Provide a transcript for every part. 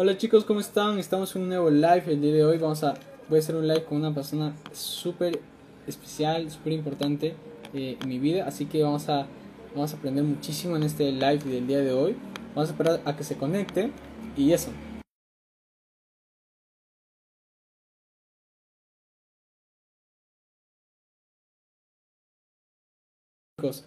Hola chicos, ¿cómo están? Estamos en un nuevo live. El día de hoy vamos a, voy a hacer un live con una persona súper especial, súper importante eh, en mi vida. Así que vamos a, vamos a aprender muchísimo en este live del día de hoy. Vamos a esperar a que se conecte y eso. Chicos,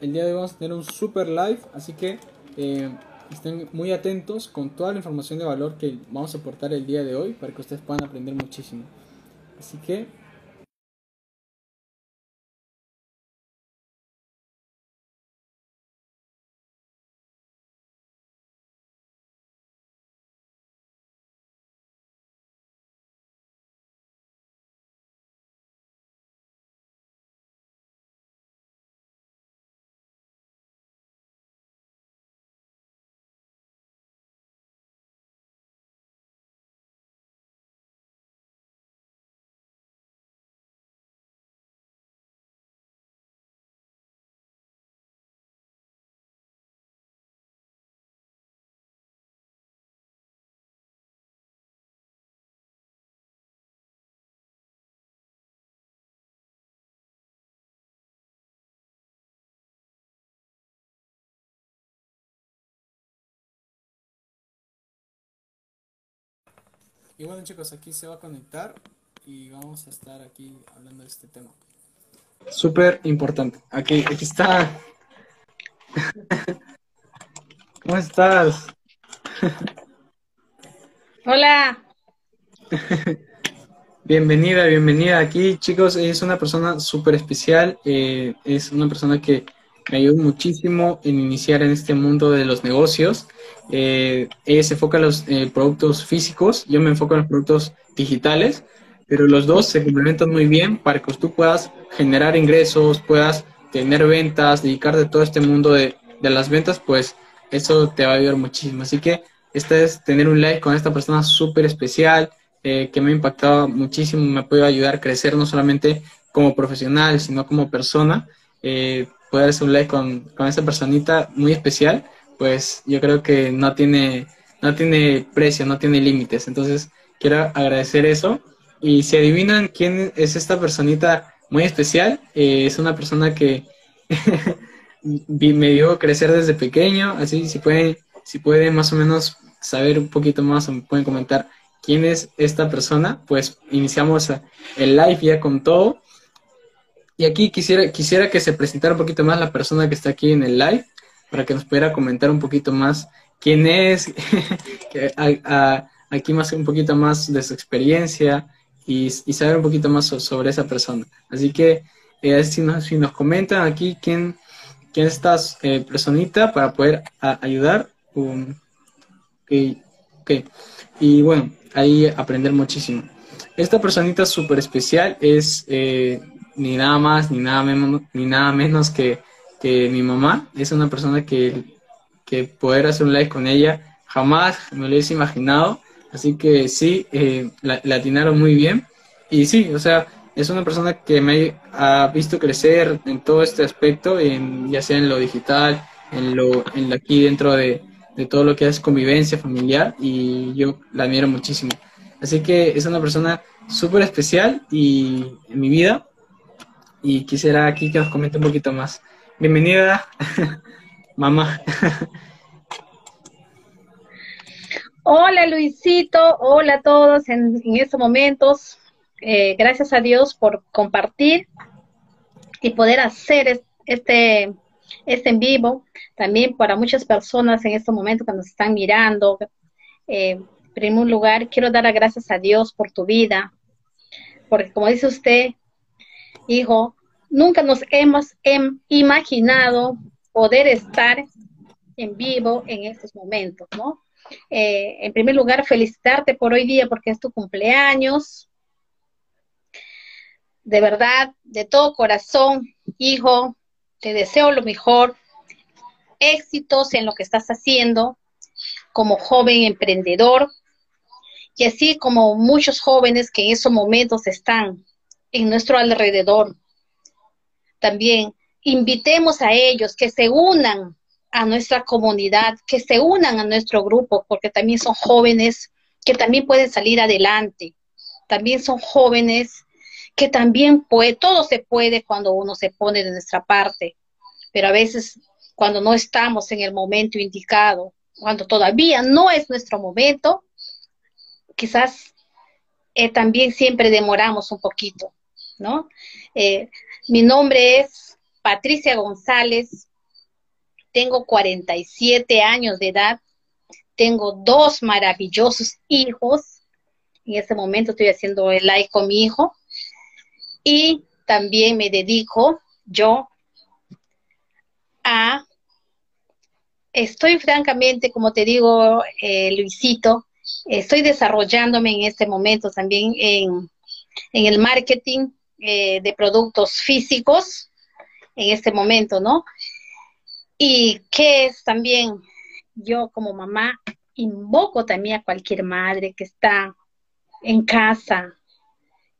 el día de hoy vamos a tener un super live, así que... Eh, estén muy atentos con toda la información de valor que vamos a aportar el día de hoy para que ustedes puedan aprender muchísimo. Así que Y bueno chicos, aquí se va a conectar y vamos a estar aquí hablando de este tema. Súper importante. Aquí, aquí está. ¿Cómo estás? Hola. bienvenida, bienvenida aquí, chicos. Es una persona súper especial. Eh, es una persona que me ayudó muchísimo en iniciar en este mundo de los negocios. Eh, ella se enfoca en los eh, productos físicos, yo me enfoco en los productos digitales, pero los dos se complementan muy bien para que tú puedas generar ingresos, puedas tener ventas, dedicarte a todo este mundo de, de las ventas, pues eso te va a ayudar muchísimo. Así que este es tener un like con esta persona súper especial, eh, que me ha impactado muchísimo, me ha podido ayudar a crecer no solamente como profesional, sino como persona. Poder hacer un live con, con esa personita muy especial, pues yo creo que no tiene, no tiene precio, no tiene límites. Entonces, quiero agradecer eso. Y si adivinan quién es esta personita muy especial, eh, es una persona que me dio crecer desde pequeño, así si pueden, si pueden más o menos saber un poquito más o me pueden comentar quién es esta persona, pues iniciamos el live ya con todo. Y aquí quisiera, quisiera que se presentara un poquito más la persona que está aquí en el live, para que nos pudiera comentar un poquito más quién es, aquí más un poquito más de su experiencia y, saber un poquito más sobre esa persona. Así que eh, si, nos, si nos comentan aquí quién, quién es esta eh, personita para poder ayudar. Um, Y bueno, ahí aprender muchísimo. Esta personita súper especial es eh, ni nada más ni nada menos, ni nada menos que, que mi mamá. Es una persona que, que poder hacer un live con ella jamás me lo hubiese imaginado. Así que sí, eh, la, atinaron muy bien. Y sí, o sea, es una persona que me ha visto crecer en todo este aspecto, ya sea en lo digital, en lo, en aquí dentro de, de todo lo que es convivencia familiar, y yo la admiro muchísimo. Así que es una persona súper especial y en mi vida y quisiera aquí que nos comente un poquito más. Bienvenida, mamá. Hola Luisito, hola a todos en, estos momentos. Eh, gracias a Dios por compartir y poder hacer este, este en vivo, también para muchas personas en este momento que nos están mirando. Eh, en primer lugar, quiero dar las gracias a Dios por tu vida, porque como dice usted, hijo, nunca nos hemos imaginado poder estar en vivo en estos momentos, ¿no? Eh, en primer lugar, felicitarte por hoy día porque es tu cumpleaños. De verdad, de todo corazón, hijo, te deseo lo mejor, éxitos en lo que estás haciendo como joven emprendedor y así como muchos jóvenes que en esos momentos están en nuestro alrededor. También invitemos a ellos que se unan a nuestra comunidad, que se unan a nuestro grupo, porque también son jóvenes que también pueden salir adelante. También son jóvenes que también todo se puede cuando uno se pone de nuestra parte, pero a veces cuando no estamos en el momento indicado, cuando todavía no es nuestro momento, quizás eh, también siempre demoramos un poquito, Eh, mi nombre es Patricia González, tengo 47 años de edad, tengo dos maravillosos hijos. En este momento estoy haciendo el like con mi hijo. Y también me dedico yo a, estoy francamente, como te digo, eh, Luisito, estoy desarrollándome en este momento también en, el marketing eh, de productos físicos, en este momento, ¿no? Y que es también, yo como mamá, invoco también a cualquier madre que está en casa,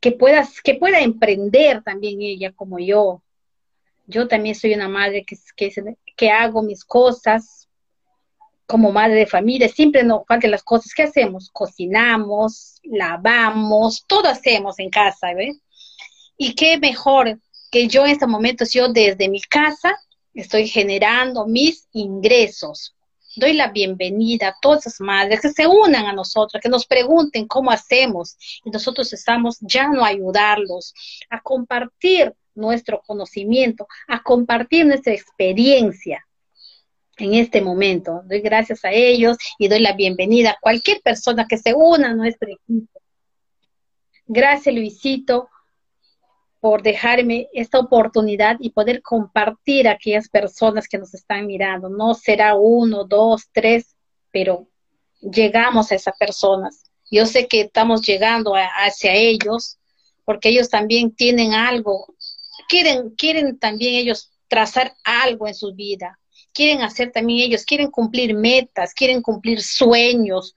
que pueda, que pueda emprender también ella como yo. Yo también soy una madre que, que, que hago mis cosas como madre de familia, siempre no faltan las cosas que hacemos, cocinamos, lavamos, todo hacemos en casa, ¿ves? Y qué mejor que yo en este momento, yo desde mi casa estoy generando mis ingresos. Doy la bienvenida a todas esas madres que se unan a nosotros, que nos pregunten cómo hacemos y nosotros estamos ya no ayudarlos, a compartir nuestro conocimiento, a compartir nuestra experiencia en este momento. Doy gracias a ellos y doy la bienvenida a cualquier persona que se una a nuestro equipo. Gracias, Luisito, por dejarme esta oportunidad y poder compartir a aquellas personas que nos están mirando. No será uno, dos, tres, pero llegamos a esas personas. Yo sé que estamos llegando hacia ellos porque ellos también tienen algo, quieren, quieren también ellos trazar algo en su vida, quieren hacer también ellos, quieren cumplir metas, quieren cumplir sueños,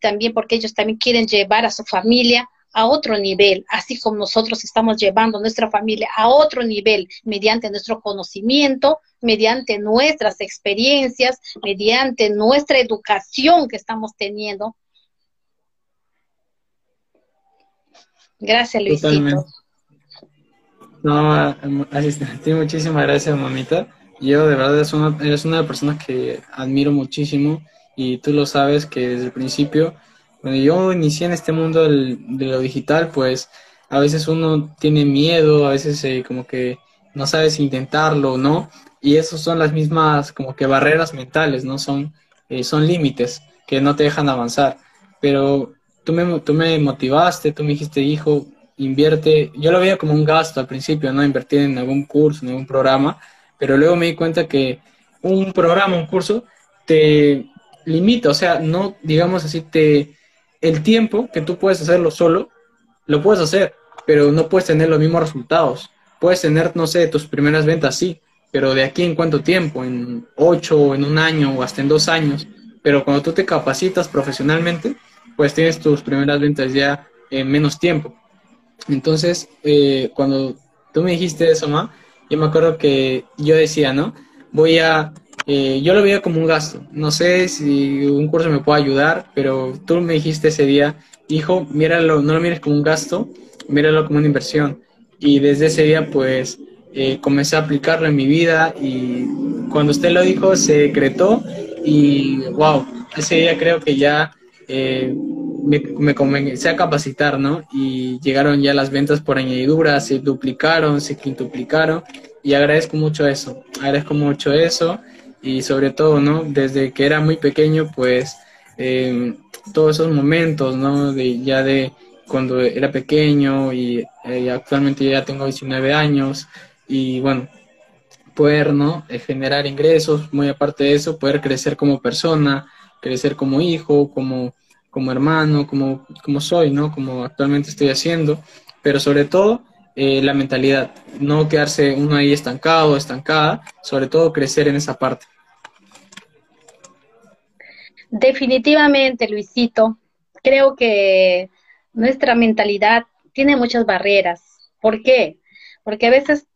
también porque ellos también quieren llevar a su familia a otro nivel, así como nosotros estamos llevando nuestra familia a otro nivel mediante nuestro conocimiento, mediante nuestras experiencias, mediante nuestra educación que estamos teniendo. Gracias, Luisito. No, asistente, muchísimas gracias, mamita. Yo de verdad es una, eres una persona que admiro muchísimo y tú lo sabes que desde el principio cuando yo inicié en este mundo de lo digital, pues a veces uno tiene miedo, a veces eh, como que no sabes intentarlo o no, y esas son las mismas como que barreras mentales, ¿no? Son, eh, son límites que no te dejan avanzar. Pero tú me, tú me motivaste, tú me dijiste, hijo, invierte, yo lo veía como un gasto al principio, ¿no? Invertir en algún curso, en algún programa, pero luego me di cuenta que un programa, un curso, te limita, o sea, no, digamos así, te el tiempo que tú puedes hacerlo solo, lo puedes hacer, pero no puedes tener los mismos resultados. Puedes tener, no sé, tus primeras ventas, sí, pero de aquí en cuánto tiempo, en ocho, en un año o hasta en dos años. Pero cuando tú te capacitas profesionalmente, pues tienes tus primeras ventas ya en menos tiempo. Entonces, eh, cuando tú me dijiste eso, Ma, yo me acuerdo que yo decía, ¿no? Voy a eh, yo lo veía como un gasto. No sé si un curso me puede ayudar, pero tú me dijiste ese día, hijo, míralo, no lo mires como un gasto, míralo como una inversión. Y desde ese día, pues, eh, comencé a aplicarlo en mi vida y cuando usted lo dijo, se decretó y, wow, ese día creo que ya eh, me, me, a capacitar, ¿no? Y llegaron ya las ventas por añadidura, se duplicaron, se quintuplicaron y agradezco mucho eso, agradezco mucho eso y sobre todo, ¿no? Desde que era muy pequeño, pues eh, todos esos momentos, ¿no? De, ya de cuando era pequeño y eh, actualmente ya tengo 19 años y bueno, poder, ¿no? Eh, generar ingresos, muy aparte de eso, poder crecer como persona, crecer como hijo, como, como hermano, como, como soy, ¿no? Como actualmente estoy haciendo, pero sobre todo eh, la mentalidad, no quedarse uno ahí estancado, estancada, sobre todo crecer en esa parte. Definitivamente, Luisito, creo que nuestra mentalidad tiene muchas barreras. ¿Por qué? Porque a veces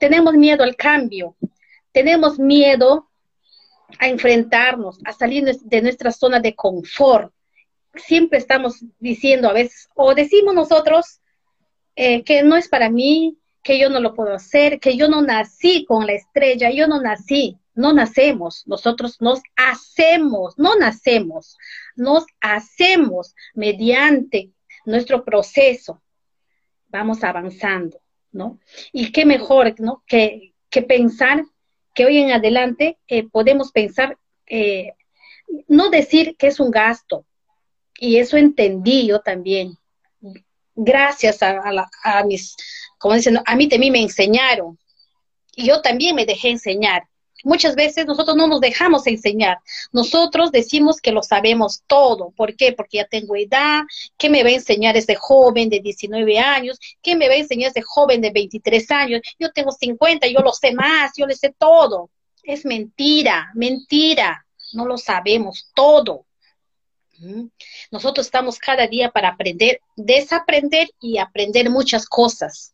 tenemos miedo al cambio, tenemos miedo a enfrentarnos, a salir de nuestra zona de confort. Siempre estamos diciendo a veces, o decimos nosotros, eh, que no es para mí, que yo no lo puedo hacer, que yo no nací con la estrella, yo no nací, no nacemos, nosotros nos hacemos, no nacemos, nos hacemos mediante nuestro proceso, vamos avanzando, ¿no? Y qué mejor, ¿no? Que, que pensar que hoy en adelante eh, podemos pensar, eh, no decir que es un gasto, y eso entendí yo también, gracias a, a, mis, como dicen, a mí también me enseñaron. Y yo también me dejé enseñar. Muchas veces nosotros no nos dejamos enseñar. Nosotros decimos que lo sabemos todo. ¿Por qué? Porque ya tengo edad. ¿Qué me va a enseñar ese joven de 19 años? ¿Qué me va a enseñar ese joven de 23 años? Yo tengo 50, yo lo sé más, yo le sé todo. Es mentira, mentira. No lo sabemos todo. Nosotros estamos cada día para aprender, desaprender y aprender muchas cosas,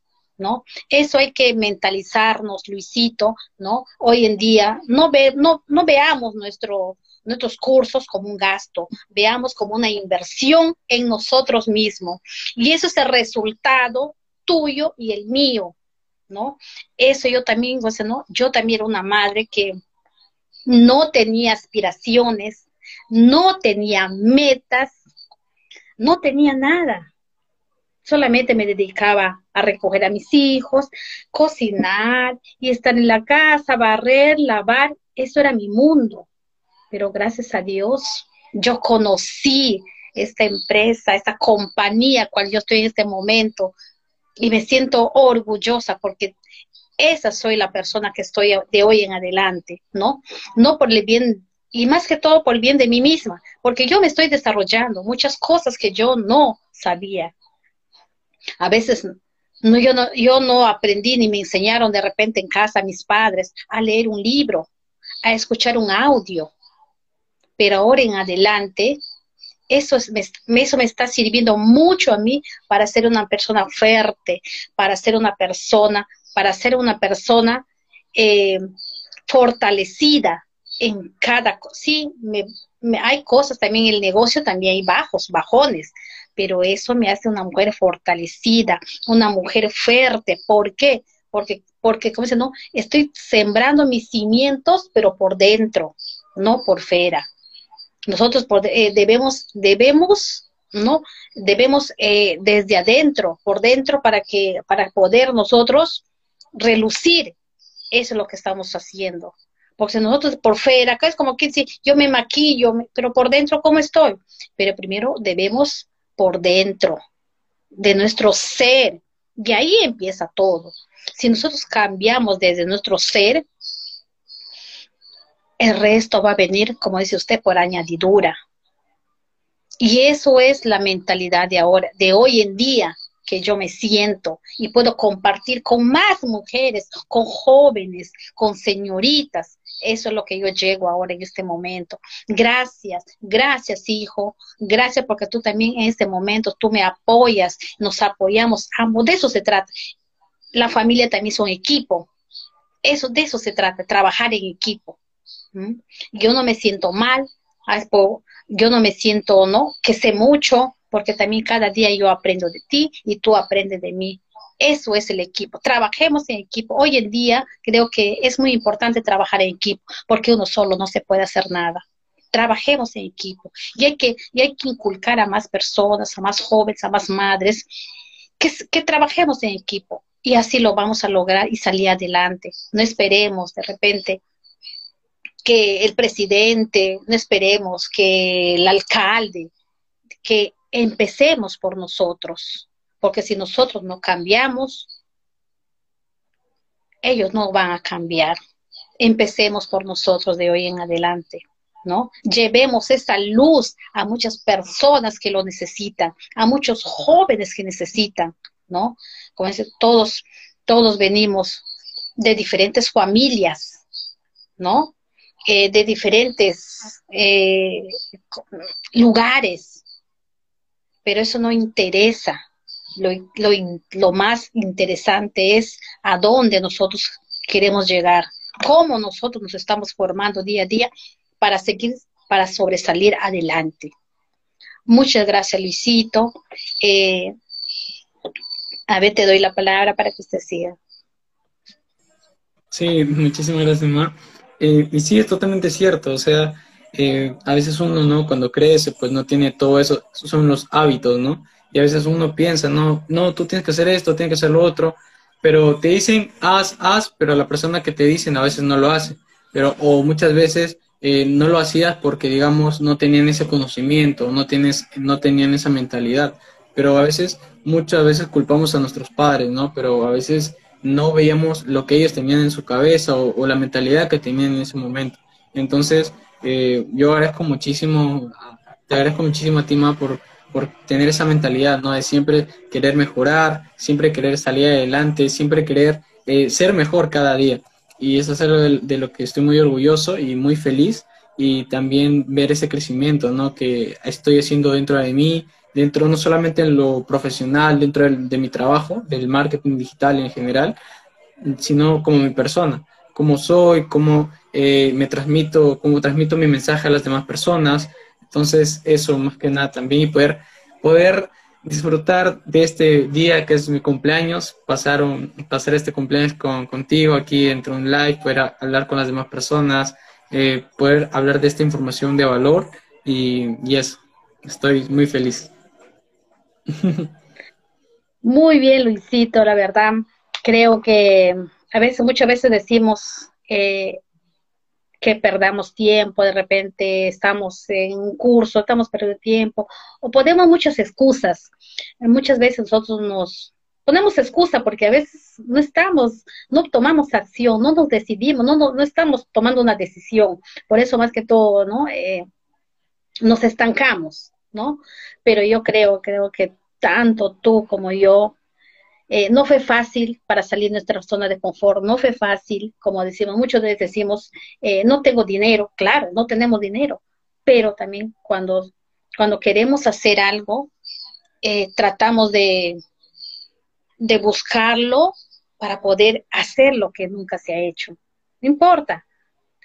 Eso hay que mentalizarnos, Luisito, ¿no? Hoy en día no, ve, no, no veamos nuestro, nuestros cursos como un gasto, veamos como una inversión en nosotros mismos. Y eso es el resultado tuyo y el mío, ¿no? Eso yo también, o sea, ¿no? Yo también era una madre que no tenía aspiraciones, no tenía metas, no tenía nada. Solamente me dedicaba a recoger a mis hijos, cocinar y estar en la casa, barrer, lavar. Eso era mi mundo. Pero gracias a Dios, yo conocí esta empresa, esta compañía cual yo estoy en este momento y me siento orgullosa porque esa soy la persona que estoy de hoy en adelante, ¿no? No por el bien y más que todo por el bien de mí misma, porque yo me estoy desarrollando muchas cosas que yo no sabía. A veces no, yo, no, yo no aprendí ni me enseñaron de repente en casa mis padres a leer un libro, a escuchar un audio, pero ahora en adelante eso, es, me, eso me está sirviendo mucho a mí para ser una persona fuerte, para ser una persona, para ser una persona eh, fortalecida, en cada cosa. Sí, me, hay cosas también el negocio, también hay bajos, bajones, pero eso me hace una mujer fortalecida, una mujer fuerte. ¿Por qué? Porque, porque como dice, no, estoy sembrando mis cimientos, pero por dentro, no por fuera. Nosotros eh, debemos, debemos, ¿no? Debemos eh, desde adentro, por dentro, para que, para poder nosotros relucir. Eso es lo que estamos haciendo porque nosotros por fuera, acá es como que si yo me maquillo, pero por dentro, ¿cómo estoy? Pero primero debemos por dentro de nuestro ser, y ahí empieza todo. Si nosotros cambiamos desde nuestro ser, el resto va a venir, como dice usted, por añadidura. Y eso es la mentalidad de ahora, de hoy en día, que yo me siento y puedo compartir con más mujeres, con jóvenes, con señoritas, eso es lo que yo llego ahora en este momento. Gracias, gracias hijo, gracias porque tú también en este momento, tú me apoyas, nos apoyamos ambos, de eso se trata. La familia también es un equipo, eso, de eso se trata, trabajar en equipo. Yo no me siento mal, yo no me siento, ¿no? Que sé mucho, porque también cada día yo aprendo de ti y tú aprendes de mí. Eso es el equipo. Trabajemos en equipo. Hoy en día creo que es muy importante trabajar en equipo porque uno solo no se puede hacer nada. Trabajemos en equipo y hay que, y hay que inculcar a más personas, a más jóvenes, a más madres, que, que trabajemos en equipo. y así lo vamos a lograr y salir adelante. No esperemos de repente que el presidente, no esperemos que el alcalde, que empecemos por nosotros, porque si nosotros no cambiamos, ellos no van a cambiar. Empecemos por nosotros de hoy en adelante. ¿No? Llevemos esa luz a muchas personas que lo necesitan, a muchos jóvenes que necesitan, ¿no? Como dice, todos, todos venimos de diferentes familias, ¿no? Eh, de diferentes eh, lugares, pero eso no interesa. Lo, lo, lo más interesante es a dónde nosotros queremos llegar, cómo nosotros nos estamos formando día a día para seguir, para sobresalir adelante. Muchas gracias, Luisito. Eh, a ver, te doy la palabra para que usted siga. Sí, muchísimas gracias, Mar. Eh, y sí, es totalmente cierto. O sea, eh, a veces uno, ¿no? Cuando crece, pues no tiene todo eso, son los hábitos, ¿no? Y a veces uno piensa, no, no, tú tienes que hacer esto, tienes que hacer lo otro, pero te dicen, haz, haz, pero la persona que te dicen a veces no lo hace. Pero, o muchas veces eh, no lo hacías porque, digamos, no tenían ese conocimiento, no, tienes, no tenían esa mentalidad. Pero a veces, muchas veces culpamos a nuestros padres, ¿no? Pero a veces no veíamos lo que ellos tenían en su cabeza o, la mentalidad que tenían en ese momento. Entonces, eh, yo agradezco muchísimo, te agradezco muchísimo a por, por tener esa mentalidad, ¿no? De siempre querer mejorar, siempre querer salir adelante, siempre querer eh, ser mejor cada día. Y eso es algo de, lo que estoy muy orgulloso y muy feliz. Y también ver ese crecimiento, ¿no? Que estoy haciendo dentro de mí, dentro no solamente en lo profesional, dentro de, mi trabajo, del marketing digital en general, sino como mi persona, cómo soy, cómo eh, me transmito, cómo transmito mi mensaje a las demás personas. Entonces, eso más que nada también y poder, poder disfrutar de este día que es mi cumpleaños, pasar, pasar este cumpleaños con, contigo aquí entre un live, poder hablar con las demás personas, eh, poder hablar de esta información de valor y, y eso, estoy muy feliz. Muy bien, Luisito, la verdad. Creo que a veces, muchas veces decimos eh, que perdamos tiempo, de repente estamos en un curso, estamos perdiendo tiempo, o ponemos muchas excusas. Muchas veces nosotros nos ponemos excusa porque a veces no estamos, no tomamos acción, no nos decidimos, no, no, estamos tomando una decisión. Por eso más que todo, ¿no? Eh, nos estancamos, ¿no? Pero yo creo, creo que tanto tú como yo, eh, no fue fácil para salir de nuestra zona de confort, no fue fácil, como decimos, muchos veces decimos, eh, no tengo dinero, claro, no tenemos dinero, pero también cuando, cuando queremos hacer algo, eh, tratamos de, de buscarlo para poder hacer lo que nunca se ha hecho. No importa,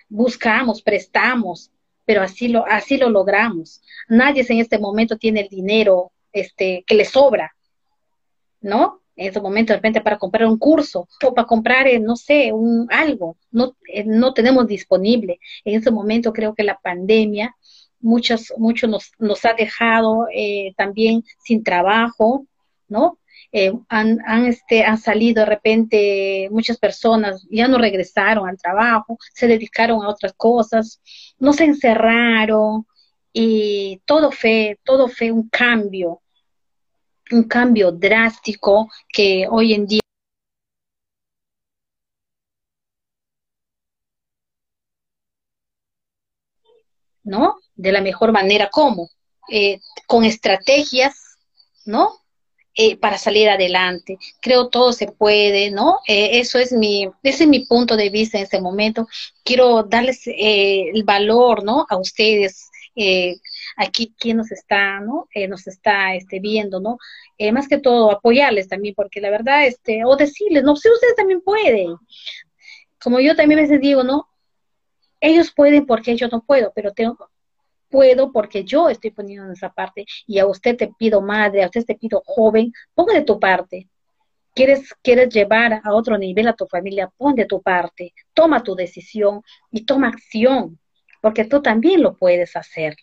buscamos, prestamos, pero así lo, así lo logramos. Nadie en este momento tiene el dinero este, que le sobra, ¿no? En este momento, de repente, para comprar un curso o para comprar, eh, no sé, un, algo, no, eh, no tenemos disponible. En este momento creo que la pandemia muchos, muchos nos, nos ha dejado eh, también sin trabajo, ¿no? han, han, este, han salido de repente muchas personas, ya no regresaron al trabajo, se dedicaron a otras cosas, no se encerraron y todo fue, todo fue un cambio, un cambio drástico que hoy en día ¿no? De la mejor manera, ¿cómo? Eh, con estrategias, ¿no? Eh, para salir adelante. Creo todo se puede, ¿no? Eh, eso es mi, ese es mi punto de vista en este momento. Quiero darles el valor, ¿no? A ustedes, aquí quien nos está, ¿no? Eh, nos está este, viendo, ¿no? Eh, más que todo apoyarles también, porque la verdad, este, o decirles, no, si ustedes también pueden. Como yo también a veces digo, ¿no? Ellos pueden porque yo no puedo, pero tengo, puedo porque yo estoy poniendo en esa parte y a usted te pido madre, a usted te pido joven, ponga de tu parte. Quieres, quieres llevar a otro nivel a tu familia, pon de tu parte, toma tu decisión y toma acción, porque tú también lo puedes hacer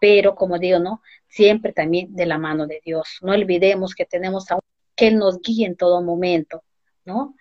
pero como digo, ¿no? Siempre también de la mano de Dios. No olvidemos que tenemos a que nos guíe en todo momento, ¿no?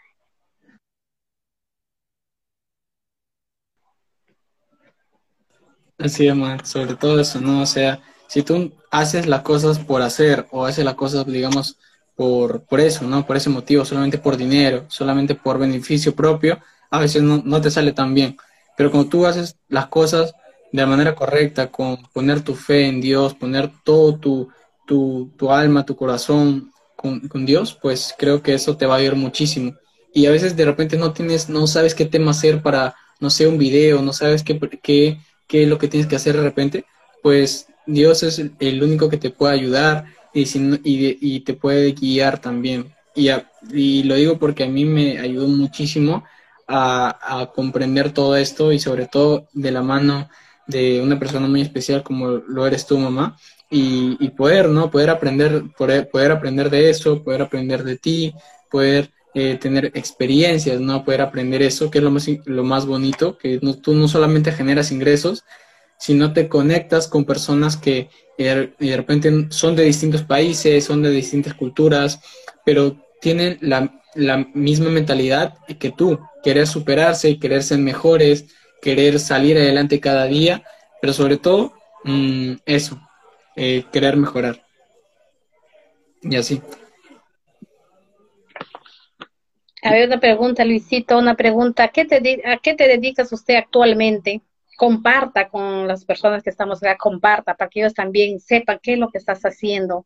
Así es, sobre todo eso, ¿no? O sea, si tú haces las cosas por hacer o haces las cosas, digamos, por, por eso, ¿no? Por ese motivo, solamente por dinero, solamente por beneficio propio, a veces no, no te sale tan bien. Pero cuando tú haces las cosas de la manera correcta, con poner tu fe en Dios, poner todo tu, tu, tu alma, tu corazón con, con, Dios, pues creo que eso te va a ayudar muchísimo. Y a veces de repente no tienes, no sabes qué tema hacer para, no sé, un video, no sabes qué, qué, qué es lo que tienes que hacer de repente, pues Dios es el único que te puede ayudar y, y, y te puede guiar también. Y, y, lo digo porque a mí me ayudó muchísimo a, a, comprender todo esto y sobre todo de la mano de una persona muy especial como lo eres tú, mamá, y, poder, ¿no? Poder aprender, poder, aprender de eso, poder aprender de ti, poder eh, tener experiencias, ¿no? Poder aprender eso, que es lo más, lo más bonito, que tú no solamente generas ingresos, sino te conectas con personas que eh, de repente son de distintos países, son de distintas culturas, pero tienen la, la misma mentalidad que tú, querer superarse, querer ser mejores, querer salir adelante cada día, pero sobre todo mmm, eso, eh, querer mejorar. Y así. Ver, una pregunta, Luisito, una pregunta. ¿A qué te, a qué te dedicas usted actualmente? Comparta con las personas que estamos acá, comparta para que ellos también sepan qué es lo que estás haciendo.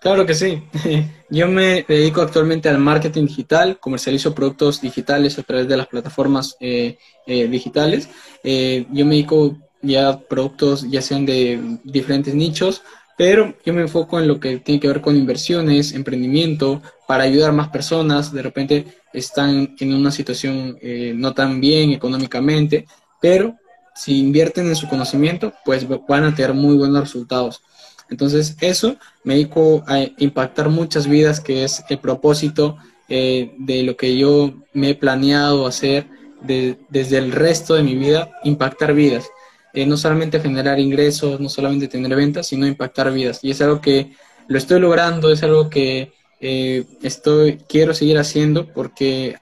Claro que sí. Yo me dedico actualmente al marketing digital, comercializo productos digitales a través de las plataformas eh, eh, digitales. Eh, yo me dedico ya a productos ya sean de diferentes nichos, pero yo me enfoco en lo que tiene que ver con inversiones, emprendimiento, para ayudar a más personas. De repente están en una situación eh, no tan bien económicamente, pero si invierten en su conocimiento, pues van a tener muy buenos resultados. Entonces, eso me dedico a impactar muchas vidas, que es el propósito eh, de lo que yo me he planeado hacer desde el resto de mi vida, impactar vidas. Eh, no solamente generar ingresos, no solamente tener ventas, sino impactar vidas. Y es algo que lo estoy logrando, es algo que eh, estoy, quiero seguir haciendo porque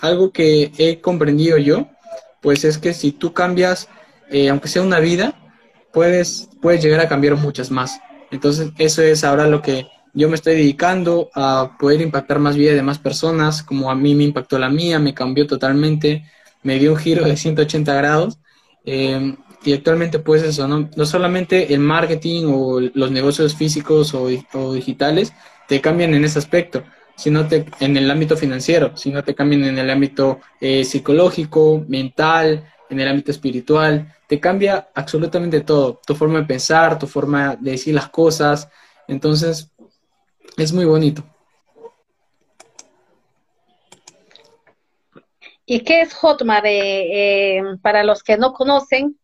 algo que he comprendido yo, pues es que si tú cambias, eh, aunque sea una vida, puedes, puedes llegar a cambiar muchas más. Entonces, eso es ahora lo que yo me estoy dedicando a poder impactar más vidas de más personas, como a mí me impactó la mía, me cambió totalmente, me dio un giro de 180 grados. Eh, y actualmente pues eso, ¿no? no solamente el marketing o los negocios físicos o, digitales te cambian en ese aspecto, sino te, en el ámbito financiero, sino te cambian en el ámbito eh, psicológico, mental, en el ámbito espiritual, te cambia absolutamente todo, tu forma de pensar, tu forma de decir las cosas, entonces es muy bonito. ¿Y qué es Hotmart? Eh, eh, para los que no conocen,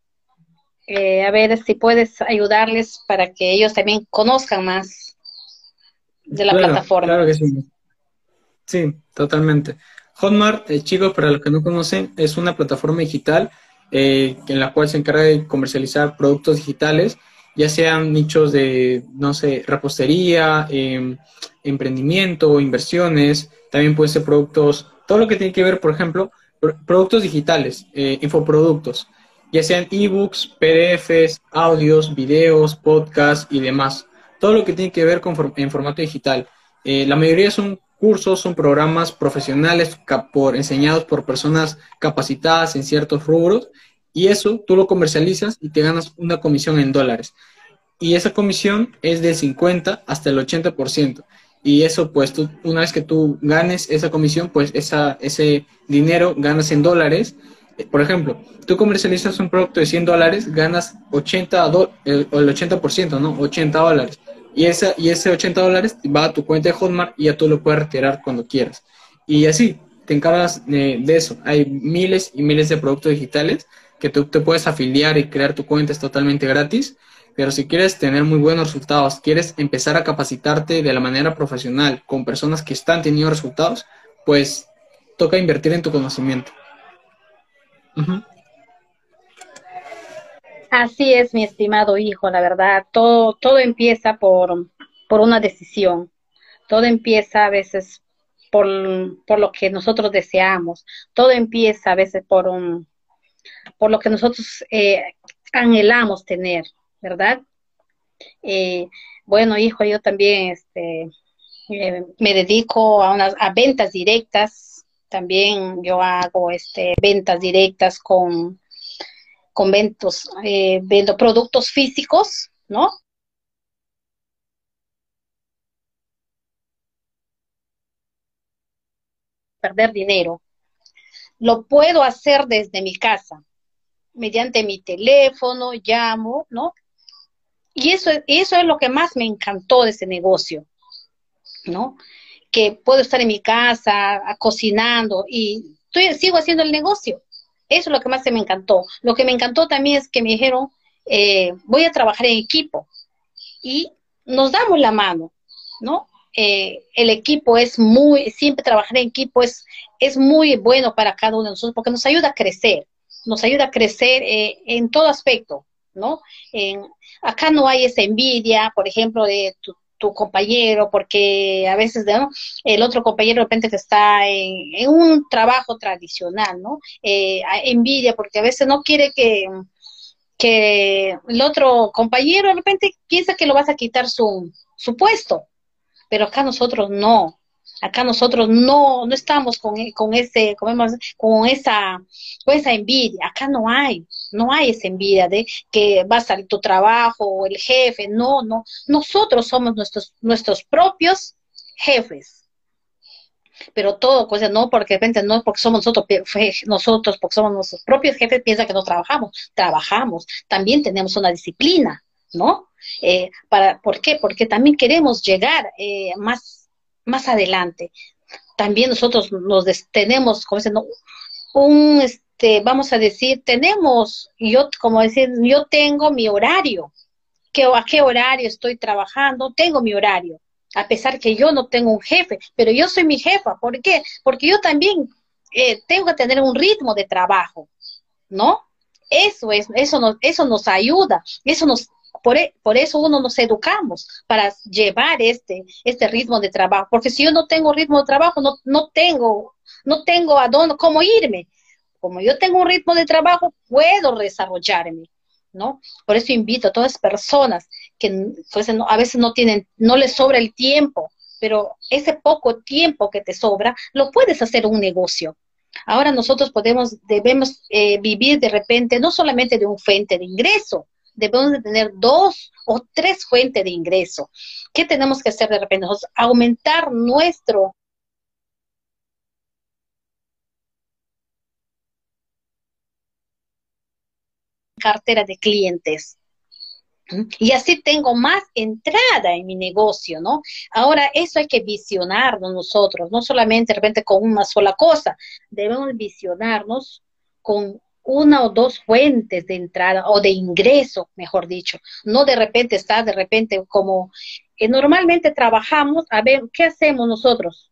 eh, a ver si puedes ayudarles para que ellos también conozcan más de la plataforma. Claro que sí. Sí, totalmente. Hotmart, eh, chicos, para los que no conocen, es una plataforma digital eh, en la cual se encarga de comercializar productos digitales, ya sean nichos de, no sé, repostería, em, emprendimiento, inversiones, también pueden ser productos, todo lo que tiene que ver, por ejemplo, productos digitales, infoproductos ya sean ebooks, PDFs, audios, videos, podcasts y demás. Todo lo que tiene que ver con en formato digital. Eh, la mayoría son cursos, son programas profesionales por, enseñados por personas capacitadas en ciertos rubros y eso tú lo comercializas y te ganas una comisión en dólares. Y esa comisión es del 50 hasta el 80%. Y eso, pues, una vez que tú ganes esa comisión, pues esa, ese dinero ganas en dólares por ejemplo, tú comercializas un producto de 100 dólares, ganas 80 el, 80%, ¿no? 80 dólares. Y, esa, y ese 80 dólares va a tu cuenta de Hotmart y ya tú lo puedes retirar cuando quieras. Y así, te encargas de, eso. Hay miles y miles de productos digitales que tú te puedes afiliar y crear tu cuenta, es totalmente gratis. Pero si quieres tener muy buenos resultados, quieres empezar a capacitarte de la manera profesional con personas que están teniendo resultados, pues toca invertir en tu conocimiento. Así es, mi estimado hijo, la verdad, todo, todo empieza por, por una decisión. Todo empieza a veces por, lo que nosotros deseamos. Todo empieza a veces por, un, por lo que nosotros eh, anhelamos tener, ¿verdad? Eh, bueno, hijo, yo también este, eh, me dedico a, unas, a ventas directas. También yo hago este, ventas directas con, con ventos, vendo productos físicos, ¿no? perder dinero. Lo puedo hacer desde mi casa, mediante mi teléfono, llamo, ¿no? Y eso, eso es lo que más me encantó de ese negocio, ¿no? Que puedo estar en mi casa cocinando y estoy, sigo haciendo el negocio. Eso es lo que más se me encantó. Lo que me encantó también es que me dijeron, eh, voy a trabajar en equipo y nos damos la mano, ¿no? Eh, el equipo es muy, siempre trabajar en equipo es, es muy bueno para cada uno de nosotros porque nos ayuda a crecer, nos ayuda a crecer eh, en todo aspecto, ¿no? acá no hay esa envidia, por ejemplo, de tu, compañero, porque a veces el otro compañero de repente está en, un trabajo tradicional, ¿no? Eh, envidia porque a veces no quiere que, que el otro compañero de repente piensa que lo vas a quitar su, su puesto, pero acá nosotros no. Acá nosotros no, no estamos con, con ese, con esa, con esa envidia. Acá no hay, no hay esa envidia de que va a salir tu trabajo o el jefe. No, no. Nosotros somos nuestros, nuestros propios jefes pero todo, pues, no porque de repente no porque somos nosotros, nosotros porque somos nuestros propios jefes, piensa que no trabajamos, trabajamos, también tenemos una disciplina, ¿no? Eh, para, ¿Por qué? Porque también queremos llegar eh, más, más adelante. También nosotros nos tenemos, como dicen, un, este, vamos a decir, tenemos, yo, como decir, yo tengo mi horario, que, a qué horario estoy trabajando, tengo mi horario, a pesar que yo no tengo un jefe, pero yo soy mi jefa, ¿por qué? Porque yo también eh, tengo que tener un ritmo de trabajo, ¿no? Eso es, eso nos, eso nos ayuda, eso nos por, e, por, eso uno nos educamos para llevar este, este ritmo de trabajo, porque si yo no tengo ritmo de trabajo, no, no tengo, no tengo a dónde, cómo irme. Como yo tengo un ritmo de trabajo, puedo desarrollarme, ¿no? Por eso invito a todas las personas que pues, a veces no tienen, no les sobra el tiempo, pero ese poco tiempo que te sobra, lo puedes hacer un negocio. Ahora nosotros podemos, debemos eh, vivir de repente no solamente de un fuente de ingreso, debemos de tener dos o tres fuentes de ingreso. ¿Qué tenemos que hacer de repente? aumentar nuestro cartera de clientes. Y así tengo más entrada en mi negocio, ¿no? Ahora, eso hay que visionarnos nosotros, no solamente de repente con una sola cosa, debemos visionarnos con una o dos fuentes de entrada o de ingreso, mejor dicho. No de repente está, de repente como eh, normalmente trabajamos, a ver, ¿qué hacemos nosotros?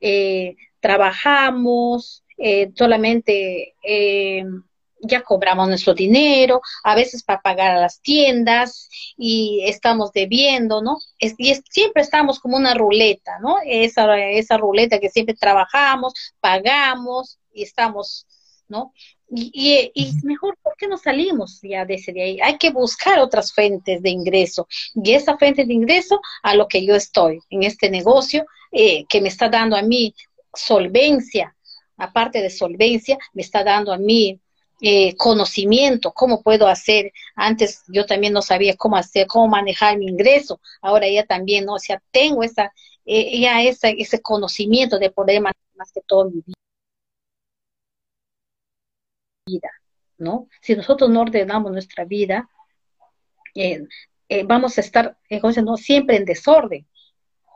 Eh, trabajamos, eh, solamente ya cobramos nuestro dinero, a veces para pagar a las tiendas y estamos debiendo, ¿no? y siempre estamos como una ruleta, ¿no? Esa, esa ruleta que siempre trabajamos, pagamos y estamos, ¿no? Y, mejor, ¿por qué no salimos ya de ese de ahí? Hay que buscar otras fuentes de ingreso. Y esa fuente de ingreso a lo que yo estoy en este negocio, eh, que me está dando a mí solvencia, aparte de solvencia, me está dando a mí eh, conocimiento, cómo puedo hacer. Antes yo también no sabía cómo hacer, cómo manejar mi ingreso. Ahora ya también, ¿no? o sea, tengo esa, eh, ya ese conocimiento de poder manejar más que todo mi vida ¿no? Si nosotros no ordenamos nuestra vida, eh, eh, vamos a estar, eh, no, siempre en desorden,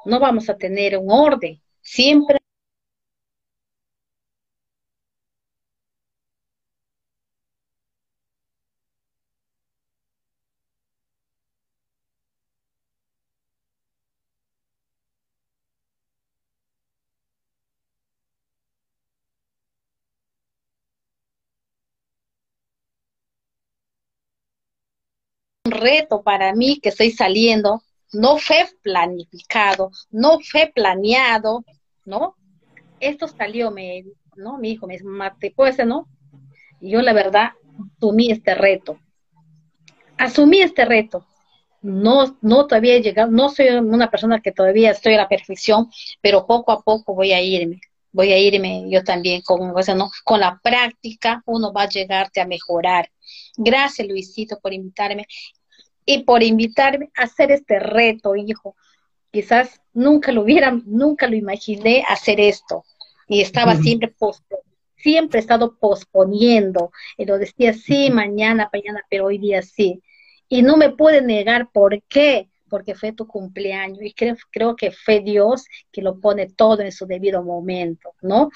no vamos a tener un orden, siempre reto para mí que estoy saliendo no fue planificado, no fue planeado, ¿no? Esto salió, me, ¿no? Mi hijo me dice, mate, puede no? Yo la verdad asumí este reto. Asumí este reto. No, no todavía he llegado, no soy una persona que todavía estoy a la perfección, pero poco a poco voy a irme voy a irme yo también con, ¿no? con la práctica, uno va a llegarte a mejorar. Gracias, Luisito, por invitarme y por invitarme a hacer este reto, hijo. Quizás nunca lo hubiera, nunca lo imaginé hacer esto. Y estaba siempre siempre he estado posponiendo. Y lo decía, sí, mañana, mañana, pero hoy día sí. Y no me pude negar por qué, porque fue tu cumpleaños. Y creo, creo que fue Dios que lo pone todo en su debido momento, ¿no?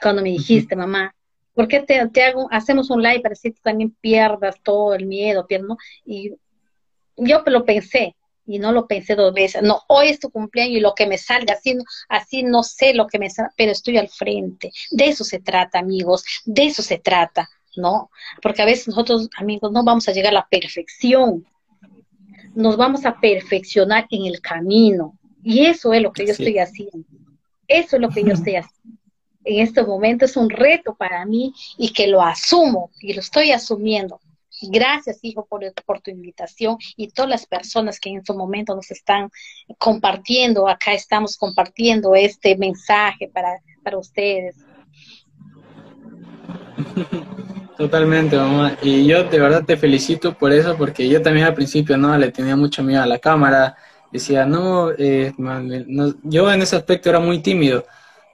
Cuando me dijiste, mamá, ¿por qué te, hago, hacemos un live para que tú también pierdas todo el miedo, ¿no? Y yo lo pensé y no lo pensé dos veces. No, hoy es tu cumpleaños y lo que me salga, así, así no sé lo que me salga, pero estoy al frente. De eso se trata, amigos, de eso se trata, ¿no? Porque a veces nosotros, amigos, no vamos a llegar a la perfección. Nos vamos a perfeccionar en el camino. Y eso es lo que yo estoy haciendo. Eso es lo que yo estoy haciendo. En este momento es un reto para mí y que lo asumo y lo estoy asumiendo Gracias, hijo, por, tu invitación y todas las personas que en este momento nos están compartiendo. Acá estamos compartiendo este mensaje para, para ustedes. Totalmente, mamá. Y yo de verdad te felicito por eso, porque yo también al principio no le tenía mucho miedo a la cámara. Decía, no, eh, yo en ese aspecto era muy tímido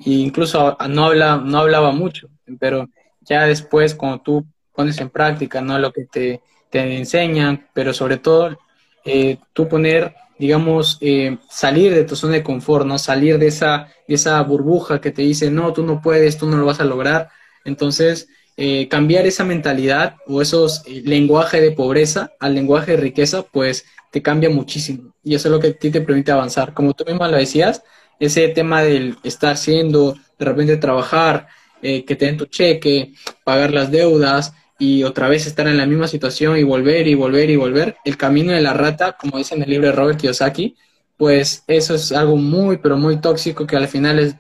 e incluso no, habla, no hablaba mucho, pero ya después, cuando tú pones en práctica, ¿no? Lo que te, enseñan, pero sobre todo eh, tú poner, digamos, eh, salir de tu zona de confort, ¿no? Salir de esa, esa burbuja que te dice, no, tú no puedes, tú no lo vas a lograr. Entonces, eh, cambiar esa mentalidad o esos lenguaje de pobreza al lenguaje de riqueza, pues te cambia muchísimo. Y eso es lo que a ti te permite avanzar. Como tú misma lo decías, ese tema del estar siendo, de repente trabajar, que te den tu cheque, pagar las deudas, y otra vez estar en la misma situación y volver y volver y volver. El camino de la rata, como dice en el libro de Robert Kiyosaki, pues eso es algo muy, pero muy tóxico que al final es,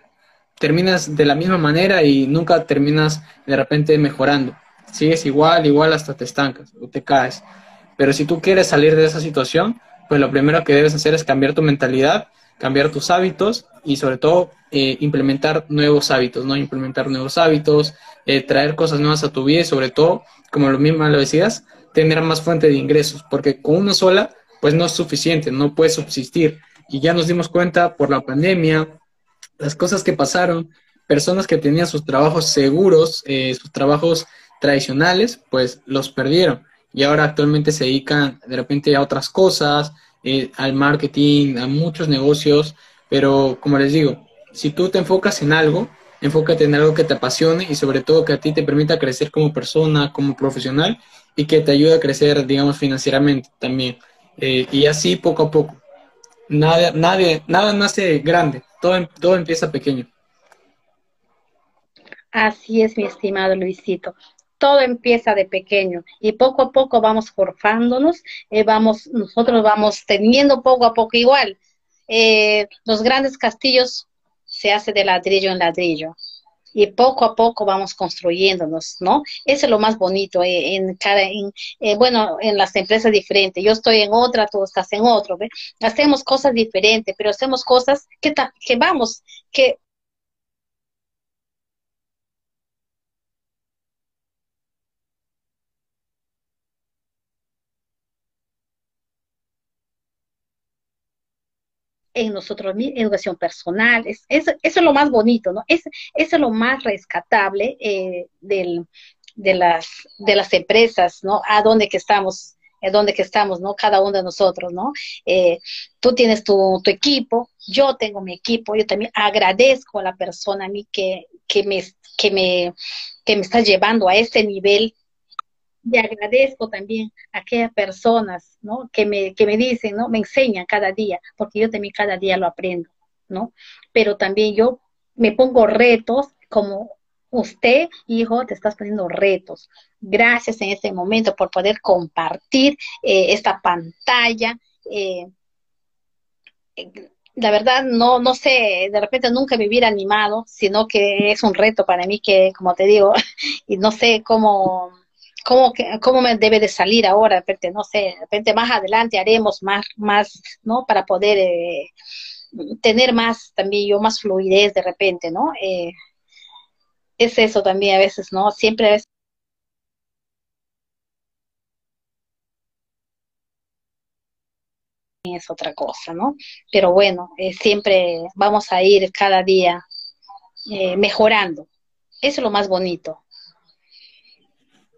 terminas de la misma manera y nunca terminas de repente mejorando. Sigues igual, igual hasta te estancas o te caes. Pero si tú quieres salir de esa situación, pues lo primero que debes hacer es cambiar tu mentalidad, cambiar tus hábitos y sobre todo eh, implementar nuevos hábitos, ¿no? Implementar nuevos hábitos, eh, traer cosas nuevas a tu vida y sobre todo, como lo mismo lo decías, tener más fuente de ingresos, porque con una sola, pues no es suficiente, no puedes subsistir. Y ya nos dimos cuenta por la pandemia, las cosas que pasaron, personas que tenían sus trabajos seguros, eh, sus trabajos tradicionales, pues los perdieron. Y ahora actualmente se dedican de repente a otras cosas, al marketing, a muchos negocios, pero como les digo, si tú te enfocas en algo, enfócate en algo que te apasione y sobre todo que a ti te permita crecer como persona, como profesional y que te ayude a crecer, digamos, financieramente también. Eh, y así poco a poco. Nada, nadie, nada nace grande, todo, em, todo empieza pequeño. Así es, mi estimado Luisito. Todo empieza de pequeño y poco a poco vamos forjándonos, eh, vamos, nosotros vamos teniendo poco a poco igual. Eh, los grandes castillos se hace de ladrillo en ladrillo y poco a poco vamos construyéndonos, ¿no? Eso es lo más bonito eh, en cada, eh, bueno, en las empresas diferentes. Yo estoy en otra, tú estás en otro. Hacemos cosas diferentes, pero hacemos cosas que vamos, que en nosotros educación personal, es, eso es lo más bonito, ¿no? Es, eso es lo más rescatable eh, del, de, las, de las empresas, ¿no? A dónde que estamos, a dónde que estamos, ¿no? Cada uno de nosotros, ¿no? Eh, tú tienes tu, tu, equipo, yo tengo mi equipo, yo también agradezco a la persona a mí que, que me, que me, que me está llevando a este nivel y agradezco también a aquellas personas, ¿no? Que me, que me dicen, ¿no? Me enseñan cada día, porque yo también cada día lo aprendo, ¿no? Pero también yo me pongo retos como usted, hijo, te estás poniendo retos. Gracias en este momento por poder compartir eh, esta pantalla. Eh, la verdad no, no sé, de repente nunca me hubiera animado, sino que es un reto para mí que, como te digo, y no sé cómo, cómo, cómo me debe de salir ahora, de repente, no sé, de repente más adelante haremos más, más, ¿no? Para poder eh, tener más, también yo, más fluidez de repente, ¿no? Eh, es eso también a veces, ¿no? Siempre es es otra cosa, ¿no? Pero bueno, eh, siempre vamos a ir cada día eh, mejorando. Eso es lo más bonito.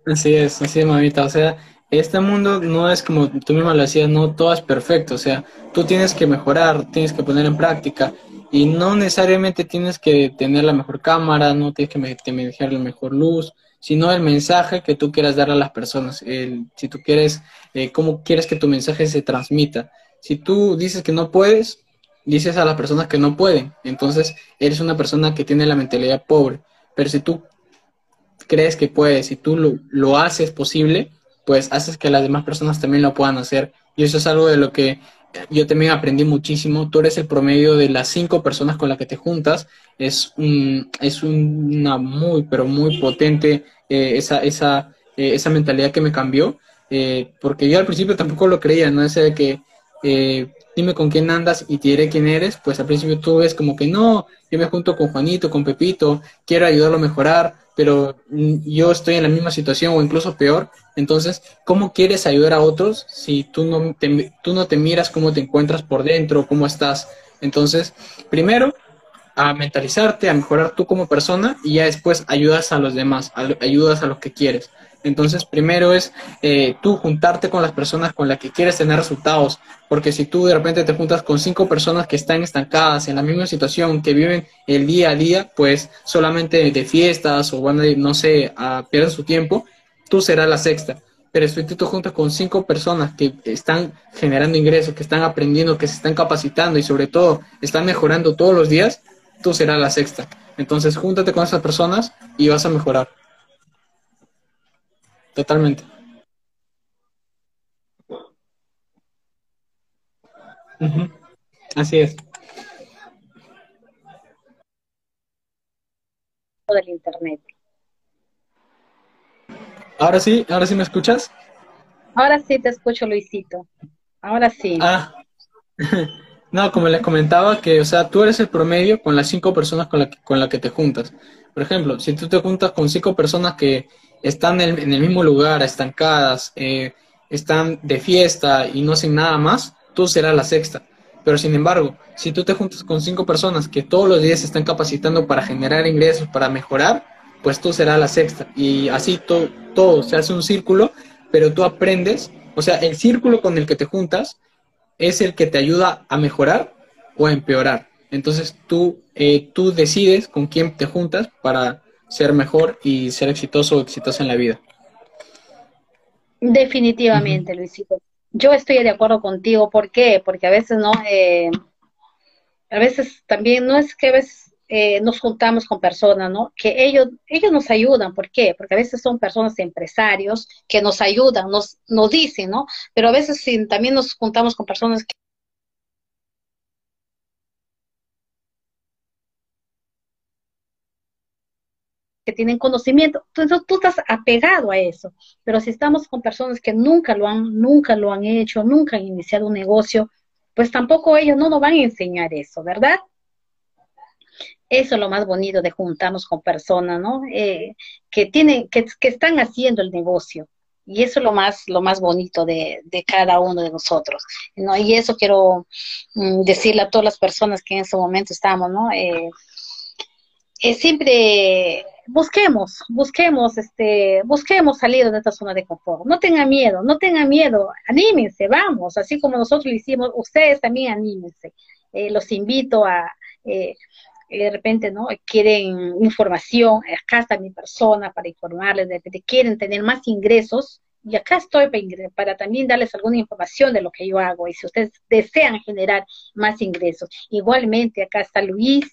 Así es, así es, mamita. O sea, este mundo no es como tú misma lo decías, no todo es perfecto. O sea, tú tienes que mejorar, tienes que poner en práctica y no necesariamente tienes que tener la mejor cámara, no tienes que manejar la mejor luz, sino el mensaje que tú quieras dar a las personas. El, si tú quieres, eh, cómo quieres que tu mensaje se transmita. Si tú dices que no puedes, dices a las personas que no pueden. Entonces, eres una persona que tiene la mentalidad pobre. Pero si tú crees que puedes, si tú lo, lo haces posible, pues haces que las demás personas también lo puedan hacer. Y eso es algo de lo que yo también aprendí muchísimo. Tú eres el promedio de las cinco personas con las que te juntas. Es, un, es una muy, pero muy potente eh, esa, esa, eh, esa mentalidad que me cambió. Eh, porque yo al principio tampoco lo creía, ¿no? Ese de que dime con quién andas y te diré quién eres, pues al principio tú ves como que no, yo me junto con Juanito, con Pepito, quiero ayudarlo a mejorar, pero mm, yo estoy en la misma situación o incluso peor. Entonces, ¿cómo quieres ayudar a otros si tú no te, tú no te miras cómo te encuentras por dentro, cómo estás? Entonces, primero, a mentalizarte, a mejorar tú como persona y ya después ayudas a los demás, ayudas a los que quieres. Entonces, primero es eh, tú juntarte con las personas con las que quieres tener resultados, porque si tú de repente te juntas con cinco personas que están estancadas en la misma situación, que viven el día a día, pues solamente de fiestas o van a ir, no sé, a perder su tiempo, tú serás la sexta. Pero si tú te juntas con cinco personas que están generando ingresos, que están aprendiendo, que se están capacitando y sobre todo están mejorando todos los días, tú serás la sexta. Entonces, júntate con esas personas y vas a mejorar. Totalmente. Así es. Del internet. Ahora sí, ahora sí me escuchas. Ahora sí te escucho, Luisito. Ahora sí. Ah. No, como les comentaba, que, o sea, tú eres el promedio con las cinco personas con las que, con la que te juntas. Por ejemplo, si tú te juntas con cinco personas que están en el, mismo lugar, estancadas, eh, están de fiesta y no hacen nada más, tú serás la sexta. Pero sin embargo, si tú te juntas con cinco personas que todos los días se están capacitando para generar ingresos, para mejorar, pues tú serás la sexta. Y así todo se hace un círculo, pero tú aprendes, o sea, el círculo con el que te juntas es el que te ayuda a mejorar o a empeorar. Entonces tú, eh, tú decides con quién te juntas para ser mejor y ser exitoso o exitosa en la vida. Definitivamente, Luisito. Yo estoy de acuerdo contigo. ¿Por qué? Porque a veces no, eh, a veces también no es que a veces eh, nos juntamos con personas, ¿no? Que ellos, ellos nos ayudan. ¿Por qué? Porque a veces son personas empresarios que nos ayudan, nos, nos dicen, ¿no? Pero a veces también nos juntamos con personas que que tienen conocimiento, entonces tú estás apegado a eso. Pero si estamos con personas que nunca lo han, nunca lo han hecho, nunca han iniciado un negocio, pues tampoco ellos no nos van a enseñar eso, ¿verdad? Eso es lo más bonito de juntarnos con personas, ¿no? Eh, que tienen, que, están haciendo el negocio. Y eso es lo más, lo más bonito de, de cada uno de nosotros, ¿no? Y eso quiero mm, decirle a todas las personas que en ese momento estamos, ¿no? Eh, eh, siempre busquemos, busquemos, este, busquemos salir de esta zona de confort. No tengan miedo, no tengan miedo, anímense, vamos, así como nosotros lo hicimos, ustedes también anímense. Eh, los invito a, eh, de repente, ¿no? Quieren información, acá está mi persona para informarles, de repente quieren tener más ingresos, y acá estoy para, también darles alguna información de lo que yo hago, y si ustedes desean generar más ingresos. Igualmente, acá está Luis,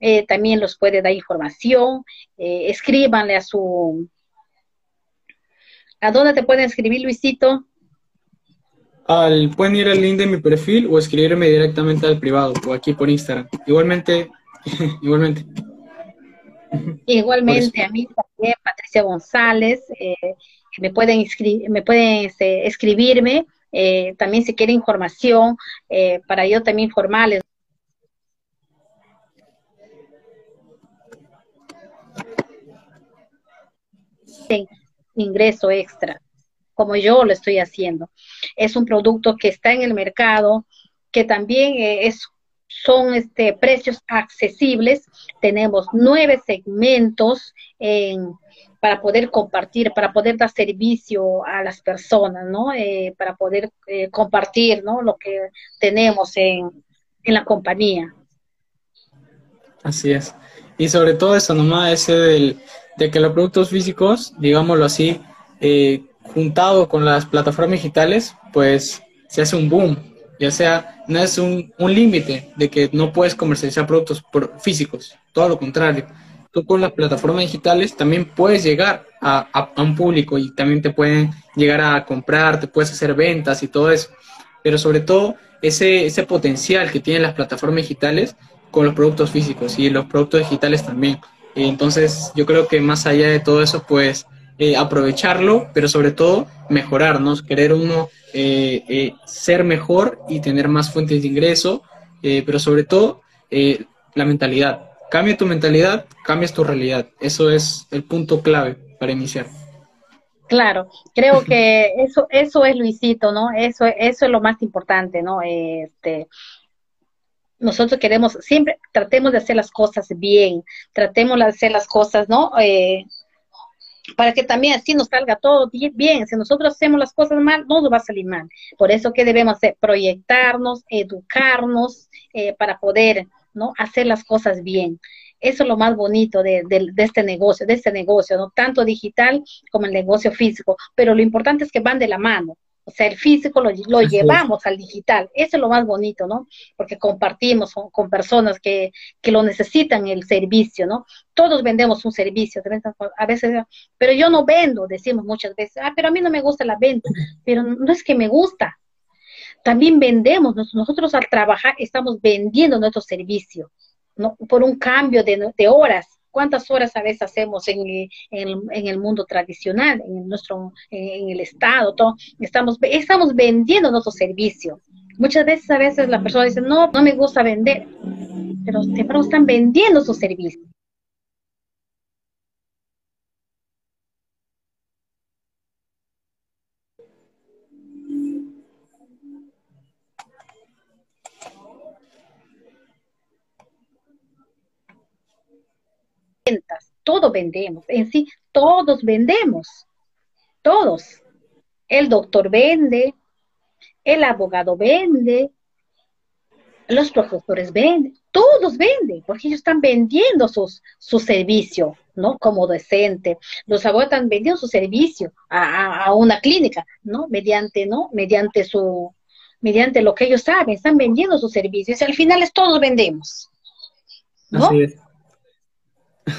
eh, también los puede dar información, eh, escríbanle a su... ¿A dónde te pueden escribir, Luisito? Al, pueden ir al link de mi perfil o escribirme directamente al privado o aquí por Instagram. Igualmente, igualmente. Igualmente, a mí también, Patricia González, eh, me pueden, me pueden este, escribirme, eh, también si quieren información, eh, para yo también informarles. Ingreso extra, como yo lo estoy haciendo. Es un producto que está en el mercado, que también es son este, precios accesibles. Tenemos nueve segmentos para poder compartir, para poder dar servicio a las personas, ¿no? Eh, para poder eh, compartir, ¿no? Lo que tenemos en, en, la compañía. Así es. Y sobre todo eso nomás, ese del, de que los productos físicos, digámoslo así, eh, juntado con las plataformas digitales, pues se hace un boom ya sea, no es un, límite de que no puedes comercializar productos físicos, todo lo contrario. Tú con las plataformas digitales también puedes llegar a, un público y también te pueden llegar a comprar, te puedes hacer ventas y todo eso. Pero sobre todo ese, ese potencial que tienen las plataformas digitales con los productos físicos y los productos digitales también. Entonces yo creo que más allá de todo eso, pues eh, aprovecharlo, pero sobre todo mejorarnos, querer uno eh, eh, ser mejor y tener más fuentes de ingreso, eh, pero sobre todo la mentalidad. Cambia tu mentalidad, cambias tu realidad. Eso es el punto clave para iniciar. Claro, creo que eso, eso es Luisito, ¿no? Eso, eso es lo más importante, ¿no? Este, nosotros queremos, siempre tratemos de hacer las cosas bien, tratemos de hacer las cosas, ¿no? Eh, para que también así nos salga todo bien. Si nosotros hacemos las cosas mal, no nos va a salir mal. Por eso que debemos hacer, proyectarnos, educarnos eh, para poder no hacer las cosas bien. Eso es lo más bonito de, de, este negocio, de este negocio, no tanto digital como el negocio físico. Pero lo importante es que van de la mano. El físico lo, llevamos al digital. Eso es lo más bonito, ¿no? Porque compartimos con, personas que, que, lo necesitan el servicio, ¿no? Todos vendemos un servicio, a veces, pero yo no vendo, decimos muchas veces, ah, pero a mí no me gusta la venta, pero no es que me gusta. También vendemos, nosotros al trabajar estamos vendiendo nuestro servicio, ¿no? Por un cambio de, de horas ¿Cuántas horas a veces hacemos en, en, el mundo tradicional, en nuestro, en el Estado? Todo? Estamos, estamos vendiendo nuestro servicio. Muchas veces a veces la persona dice, no, no me gusta vender, pero están vendiendo su servicio. Todos vendemos, en sí, todos vendemos, todos. El doctor vende, el abogado vende, los profesores venden, todos venden, porque ellos están vendiendo sus, su servicio, ¿no? Como docente. Los abogados están vendiendo su servicio a, a, una clínica, ¿no? Mediante, ¿no? Mediante su, mediante lo que ellos saben, están vendiendo sus servicios y al final es todos vendemos. ¿no? Así es.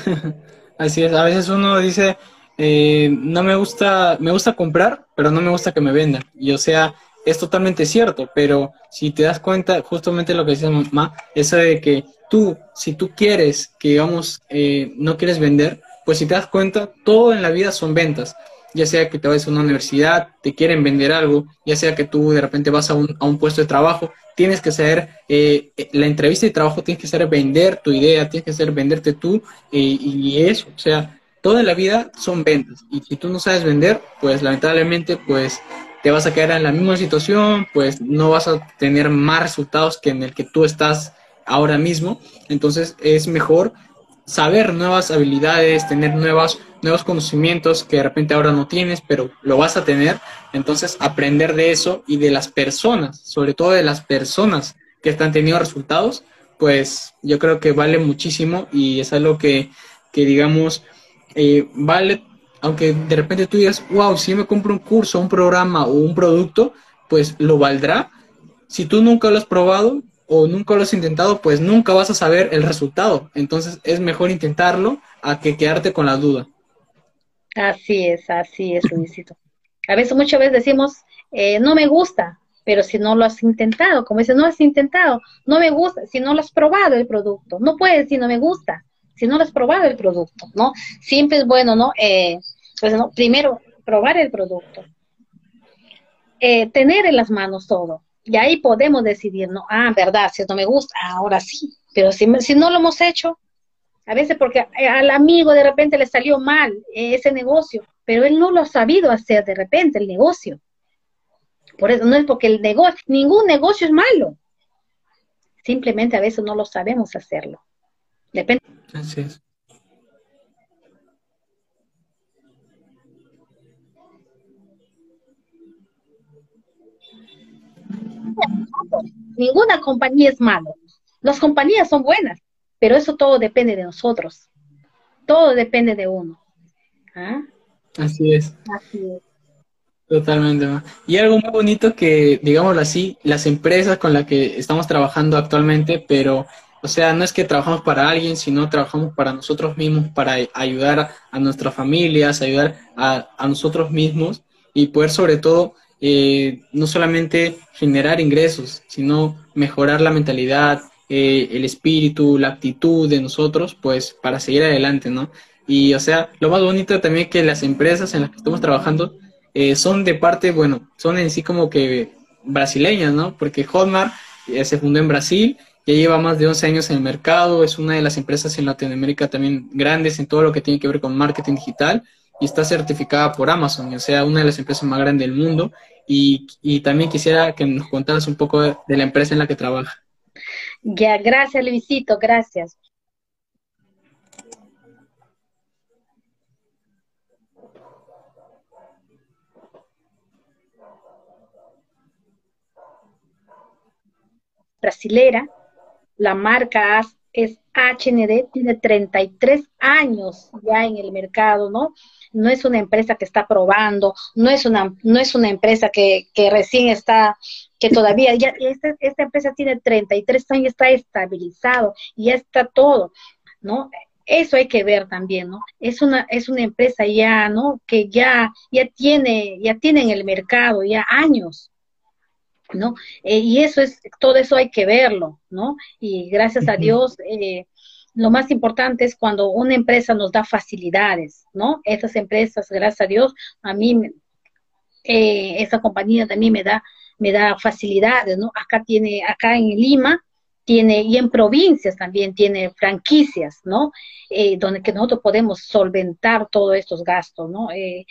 Así es, a veces uno dice, eh, no me gusta, me gusta comprar, pero no me gusta que me vendan. Y o sea, es totalmente cierto, pero si te das cuenta, justamente lo que dice mamá, eso de que tú, si tú quieres, que digamos, eh, no quieres vender, pues si te das cuenta, todo en la vida son ventas. Ya sea que te vayas a una universidad, te quieren vender algo, ya sea que tú de repente vas a un, puesto de trabajo, tienes que ser, eh, la entrevista de trabajo tienes que ser vender tu idea, tienes que ser venderte tú eh, y eso, o sea, toda la vida son ventas y si tú no sabes vender, pues lamentablemente pues te vas a quedar en la misma situación, pues no vas a tener más resultados que en el que tú estás ahora mismo, entonces es mejor saber nuevas habilidades, tener nuevas, nuevos conocimientos que de repente ahora no tienes, pero lo vas a tener. Entonces, aprender de eso y de las personas, sobre todo de las personas que están teniendo resultados, pues yo creo que vale muchísimo y es algo que, que digamos, eh, vale, aunque de repente tú digas, wow, si me compro un curso, un programa o un producto, pues lo valdrá. Si tú nunca lo has probado, o nunca lo has intentado, pues nunca vas a saber el resultado. Entonces es mejor intentarlo a que quedarte con la duda. Así es, así es, Luisito. A veces muchas veces decimos, eh, no me gusta, pero si no lo has intentado, como dice, no has intentado, no me gusta, si no lo has probado el producto, no puedes si no me gusta, si no lo has probado el producto, ¿no? Siempre es bueno, ¿no? Eh, pues, ¿no? Primero, probar el producto, eh, tener en las manos todo, y ahí podemos decidir, ¿no? Ah, verdad, si no me gusta, ahora sí, pero si, si no lo hemos hecho, a veces porque al amigo de repente le salió mal ese negocio, pero él no lo ha sabido hacer de repente el negocio. Por eso no es porque el negocio, ningún negocio es malo. Simplemente a veces no lo sabemos hacerlo. Depende. Así es. Ninguna compañía es malo. Las compañías son buenas, pero eso todo depende de nosotros. Todo depende de uno. ¿Ah? Así es. Así es. Totalmente. Y algo muy bonito que, digámoslo así, las empresas con las que estamos trabajando actualmente, pero, o sea, no es que trabajamos para alguien, sino trabajamos para nosotros mismos, para ayudar a, nuestras familias, ayudar a, a, nosotros mismos y poder sobre todo eh, no solamente generar ingresos, sino mejorar la mentalidad, eh, el espíritu, la actitud de nosotros, pues para seguir adelante, ¿no? Y o sea, lo más bonito también es que las empresas en las que estamos trabajando eh, son de parte, bueno, son en sí como que brasileñas, ¿no? Porque Hotmart eh, se fundó en Brasil, ya lleva más de 11 años en el mercado, es una de las empresas en Latinoamérica también grandes en todo lo que tiene que ver con marketing digital y está certificada por Amazon, o sea, una de las empresas más grandes del mundo. Y, y también quisiera que nos contaras un poco de la empresa en la que trabaja. Ya, gracias Luisito, gracias. Brasilera, la marca es HND, tiene 33 años ya en el mercado, ¿no? No es una empresa que está probando, no es una, no es una empresa que, que recién está que todavía ya esta, esta empresa tiene 33 años, está estabilizado y ya está todo, ¿no? Eso hay que ver también, ¿no? Es una, es una empresa ya, ¿no? Que ya, ya tiene, ya tiene en el mercado ya años, ¿no? Eh, y eso es, todo eso hay que verlo, ¿no? Y gracias a Dios, eh, lo más importante es cuando una empresa nos da facilidades, ¿no? Estas empresas, gracias a Dios, a mí, eh, esa compañía también me da me da facilidades, ¿no? Acá tiene, acá en Lima, tiene, y en provincias también tiene franquicias, ¿no? Eh, donde que nosotros podemos solventar todos estos gastos, ¿no? Eh,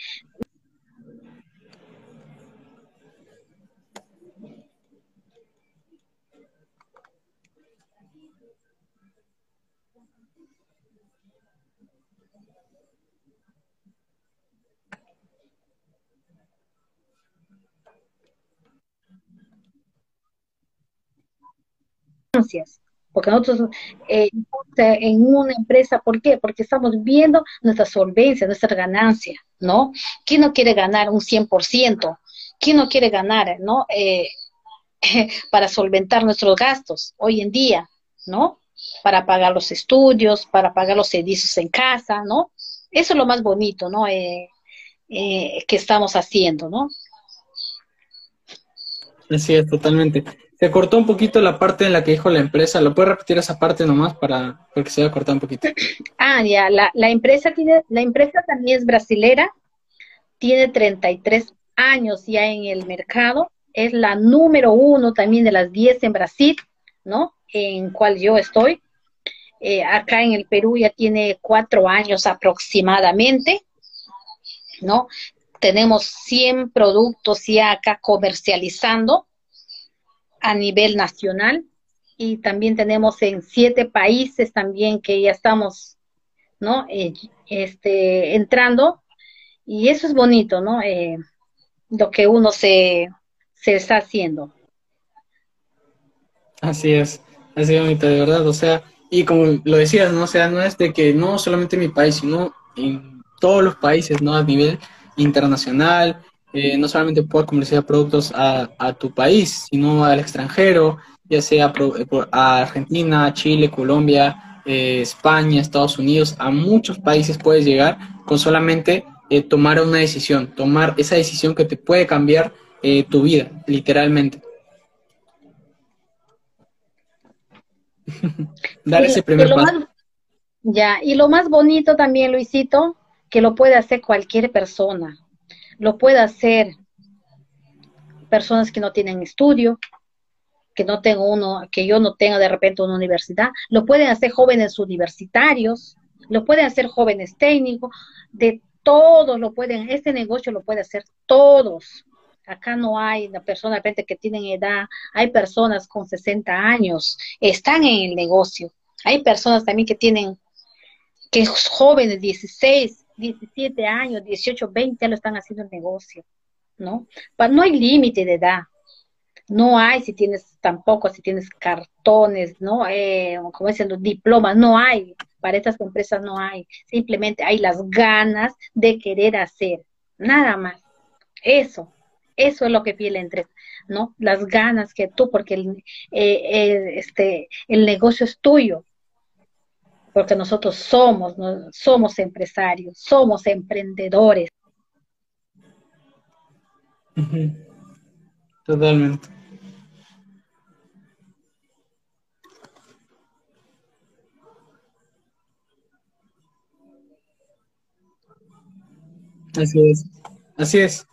porque nosotros eh, en una empresa, ¿por qué? Porque estamos viendo nuestra solvencia, nuestra ganancia, ¿no? ¿Quién no quiere ganar un 100%? ¿Quién no quiere ganar, ¿no? Eh, para solventar nuestros gastos hoy en día, ¿no? Para pagar los estudios, para pagar los servicios en casa, ¿no? Eso es lo más bonito, ¿no? Eh, que estamos haciendo, ¿no? Así es, totalmente. Se cortó un poquito la parte en la que dijo la empresa. ¿Lo puedes repetir esa parte nomás para porque se haya cortado un poquito? Ah, ya. La, la empresa tiene, la empresa también es brasilera. Tiene 33 años ya en el mercado. Es la número uno también de las 10 en Brasil, ¿no? En cual yo estoy. Eh, acá en el Perú ya tiene cuatro años aproximadamente, ¿no? Tenemos 100 productos ya acá comercializando a nivel nacional y también tenemos en siete países también que ya estamos, ¿no? Eh, este, entrando y eso es bonito, ¿no? Eh, lo que uno se, se está haciendo. Así es, así bonito, de verdad, o sea, y como lo decías, ¿no? Sea, no es de que no solamente en mi país, sino en todos los países, ¿no? A nivel internacional, eh, no solamente poder comercializar productos a, a, tu país, sino al extranjero, ya sea eh, a Argentina, Chile, Colombia, eh, España, Estados Unidos, a muchos países puedes llegar con solamente tomar una decisión, tomar esa decisión que te puede cambiar eh, tu vida, literalmente. Dar ese primer paso. ya, y lo más bonito también, Luisito, que lo puede hacer cualquier persona. Lo puede hacer personas que no tienen estudio, que no tengo uno, que yo no tenga de repente una universidad, lo pueden hacer jóvenes universitarios, lo pueden hacer jóvenes técnicos, de todos lo pueden, este negocio lo puede hacer todos. Acá no hay una persona de repente que tienen edad, hay personas con 60 años, están en el negocio. Hay personas también que tienen, que jóvenes, 16, 17 años, 18, 20, ya lo están haciendo el negocio, ¿no? no hay límite de edad. No hay si tienes tampoco, si tienes cartones, ¿no? Eh, como dicen los diplomas, no hay. Para estas empresas no hay. Simplemente hay las ganas de querer hacer. Nada más. Eso. Eso es lo que pide la empresa, ¿no? Las ganas que tú, porque el, eh, este, el negocio es tuyo, porque nosotros somos, somos empresarios, somos emprendedores. Totalmente. Así es. Así es.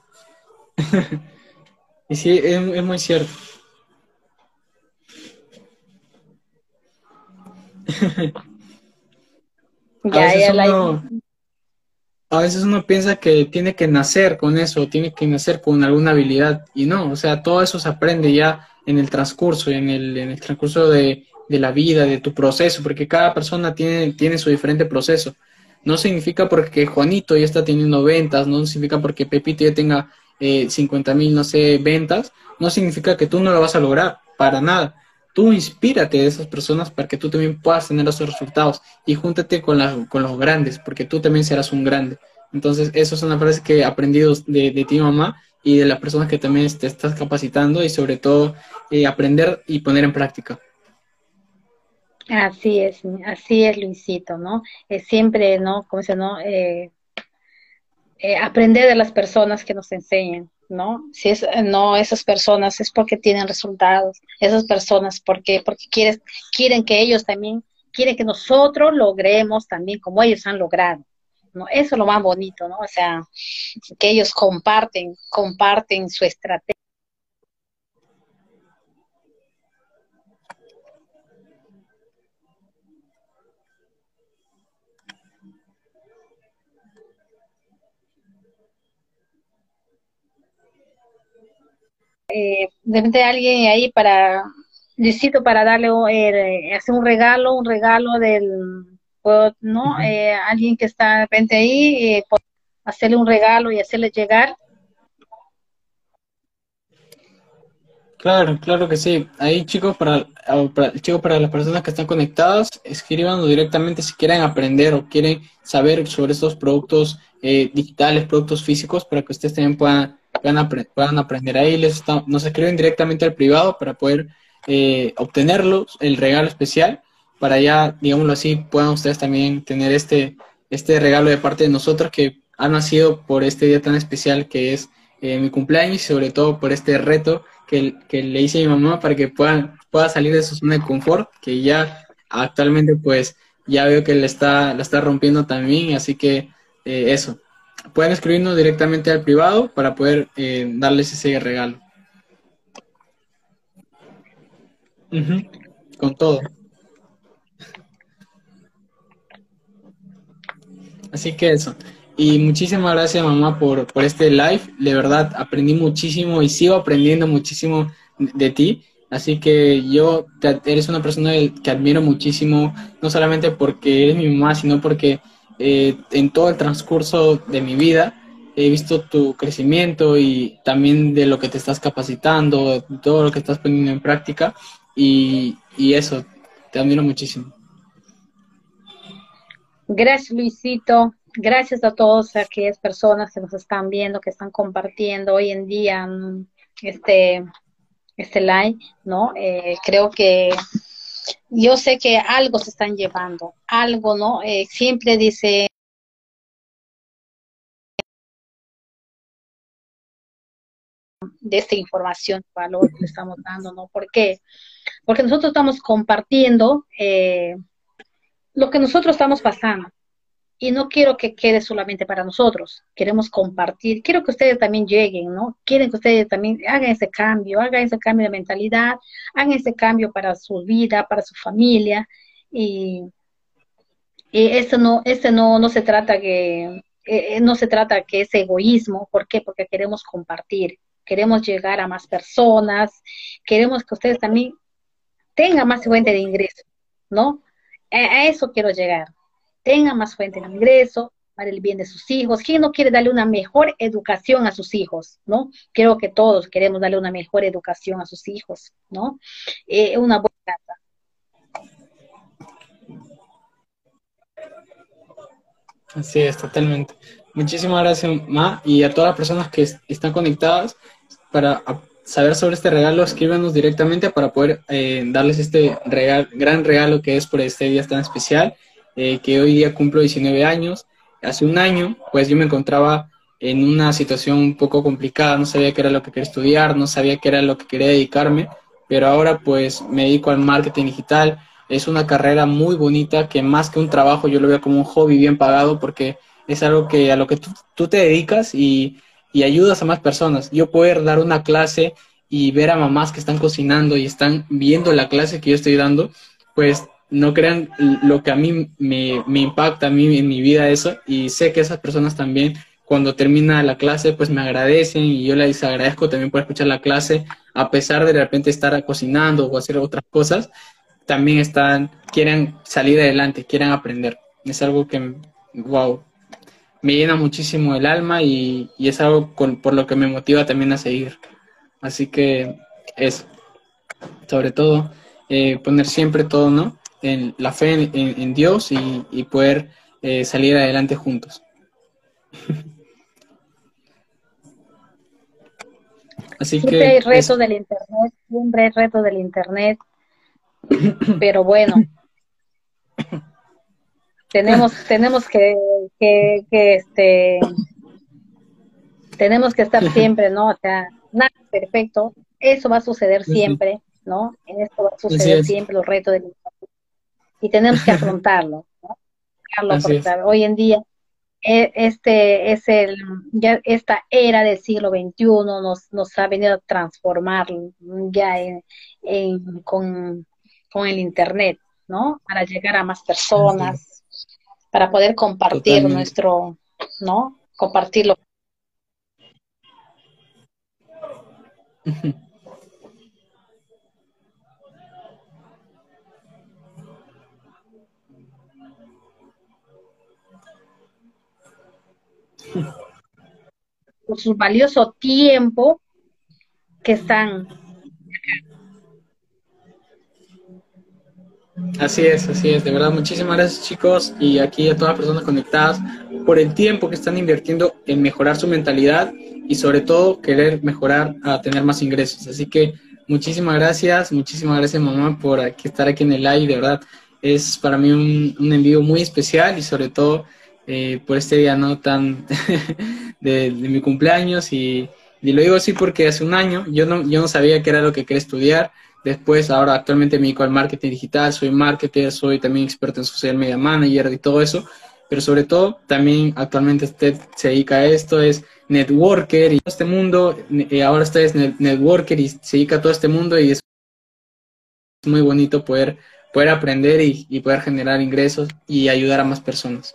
y sí, es, muy cierto. a, veces uno, piensa que tiene que nacer con eso, tiene que nacer con alguna habilidad, y no, o sea, todo eso se aprende ya en el transcurso, en el, en el transcurso de, de la vida, de tu proceso, porque cada persona tiene, tiene su diferente proceso. No significa porque Juanito ya está teniendo ventas, no significa porque Pepito ya tenga eh, 50 mil, no sé, ventas, no significa que tú no lo vas a lograr, para nada. Tú inspírate de esas personas para que tú también puedas tener esos resultados y júntate con, con los grandes, porque tú también serás un grande. Entonces, eso es una frase que he aprendido de, de ti, mamá, y de las personas que también te estás capacitando y sobre todo eh, aprender y poner en práctica. Así es, así es, Luisito, ¿no? Es siempre, ¿no? Como se no? Eh, eh, aprender de las personas que nos enseñan, ¿no? Si es, no, esas personas es porque tienen resultados, esas personas porque, porque quieren, quieren que ellos también, quieren que nosotros logremos también como ellos han logrado, ¿no? Eso es lo más bonito, ¿no? O sea, que ellos comparten, comparten su estrategia eh, de repente alguien ahí para, necesito para darle, eh, hacer un regalo, un regalo del, ¿no? Eh, alguien que está de repente ahí, eh, hacerle un regalo y hacerle llegar. Claro, claro que sí. Ahí chicos, para, para, chicos, para las personas que están conectadas, escríbanos directamente si quieren aprender o quieren saber sobre estos productos eh, digitales, productos físicos, para que ustedes también puedan puedan, aprender ahí. Les nos escriben directamente al privado para poder eh, obtenerlos, el regalo especial, para ya, digámoslo así, puedan ustedes también tener este, este regalo de parte de nosotros que ha nacido por este día tan especial que es eh, mi cumpleaños y sobre todo por este reto que, que, le hice a mi mamá para que puedan, pueda salir de su zona de confort, que ya actualmente pues ya veo que le está, la está rompiendo también, así que eh, eso, pueden escribirnos directamente al privado para poder eh, darles ese regalo. Con todo. Así que eso. Y muchísimas gracias, mamá, por, por este live. De verdad, aprendí muchísimo y sigo aprendiendo muchísimo de ti. Así que yo, eres una persona que admiro muchísimo, no solamente porque eres mi mamá, sino porque eh, en todo el transcurso de mi vida he visto tu crecimiento y también de lo que te estás capacitando, todo lo que estás poniendo en práctica y, eso, te admiro muchísimo. Gracias Luisito, gracias a todas aquellas personas que nos están viendo, que están compartiendo hoy en día mm, este, este live, ¿no? Eh, creo que yo sé que algo se están llevando, algo, ¿no? Eh, siempre dice de esta información, valor que le estamos dando, ¿no? ¿Por qué? Porque nosotros estamos compartiendo eh, lo que nosotros estamos pasando. Y no quiero que quede solamente para nosotros, queremos compartir, quiero que ustedes también lleguen, ¿no? Quieren que ustedes también hagan ese cambio, hagan ese cambio de mentalidad, hagan ese cambio para su vida, para su familia. Y, y no, este no, no se trata que, eh, eh, no se trata que es egoísmo, ¿por qué? Porque queremos compartir, queremos llegar a más personas, queremos que ustedes también tengan más fuente de ingreso, ¿no? a eso quiero llegar tenga más fuente de ingreso para el bien de sus hijos. ¿Quién no quiere darle una mejor educación a sus hijos? ¿No? Creo que todos queremos darle una mejor educación a sus hijos, ¿no? Eh, una buena casa. Así es, totalmente. Muchísimas gracias, Ma, y a todas las personas que están conectadas para saber sobre este regalo, escríbanos directamente para poder eh, darles este gran regalo que es por este día tan especial eh, que hoy día cumplo 19 años. Hace un año, pues yo me encontraba en una situación un poco complicada, no sabía qué era lo que quería estudiar, no sabía qué era lo que quería dedicarme, pero ahora pues me dedico al marketing digital. Es una carrera muy bonita que más que un trabajo yo lo veo como un hobby bien pagado porque es algo que a lo que tú, te dedicas y, y ayudas a más personas. Yo poder dar una clase y ver a mamás que están cocinando y están viendo la clase que yo estoy dando, pues no crean lo que a mí me, impacta a mí en mi vida eso y sé que esas personas también cuando termina la clase pues me agradecen y yo les agradezco también por escuchar la clase a pesar de de repente estar cocinando o hacer otras cosas también están quieren salir adelante quieren aprender. Es algo que wow me llena muchísimo el alma y, es algo por lo que me motiva también a seguir. Así que es sobre todo eh, poner siempre todo no en la fe en, Dios y, poder eh, salir adelante juntos. Así siempre que hay reto del internet, siempre hay reto del internet, pero bueno, tenemos tenemos que, que, este tenemos que estar siempre, ¿no? O sea, nada es perfecto, eso va a suceder siempre, ¿no? En esto va a suceder siempre los retos del internet y tenemos que afrontarlo. hoy en día e, este es el ya esta era del siglo XXI nos, nos ha venido a transformar ya en, con, el internet, ¿no? Para llegar a más personas, para poder compartir nuestro, ¿no? Compartirlo. por su valioso tiempo que están. Así es, así es, de verdad, muchísimas gracias chicos y aquí a todas las personas conectadas por el tiempo que están invirtiendo en mejorar su mentalidad y sobre todo querer mejorar a tener más ingresos. Así que muchísimas gracias, muchísimas gracias mamá por aquí, estar aquí en el live, de verdad es para mí un, un envío muy especial y sobre todo eh, por este día no tan de, mi cumpleaños y, lo digo así porque hace un año yo no, yo no sabía qué era lo que quería estudiar. Después, ahora actualmente me dedico al marketing digital, soy marketer, soy también experto en social media manager y todo eso. Pero sobre todo, también actualmente usted se dedica a esto, es networker y todo este mundo, eh, ahora usted es networker y se dedica a todo este mundo y es muy bonito poder, poder aprender y, y poder generar ingresos y ayudar a más personas.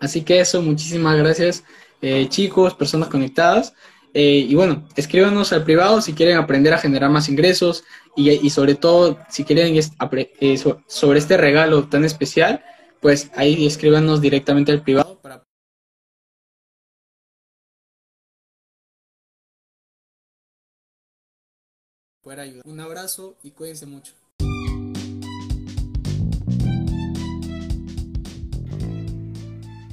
Así que eso, muchísimas gracias eh, chicos, personas conectadas. Eh, y bueno, escríbanos al privado si quieren aprender a generar más ingresos y, sobre todo si quieren eh, sobre este regalo tan especial, pues ahí escríbanos directamente al privado para. Un abrazo y cuídense mucho.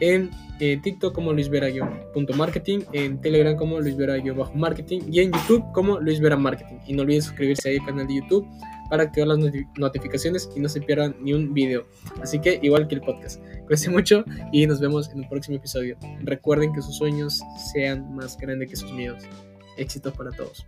en eh, TikTok como luisvera-marketing, en Telegram como luisvera-marketing y en YouTube como luisvera marketing. Y no olviden suscribirse ahí al canal de YouTube para activar las notificaciones y no se pierdan ni un video. Así que igual que el podcast. Cuídense mucho y nos vemos en un próximo episodio. Recuerden que sus sueños sean más grandes que sus miedos. Éxitos para todos.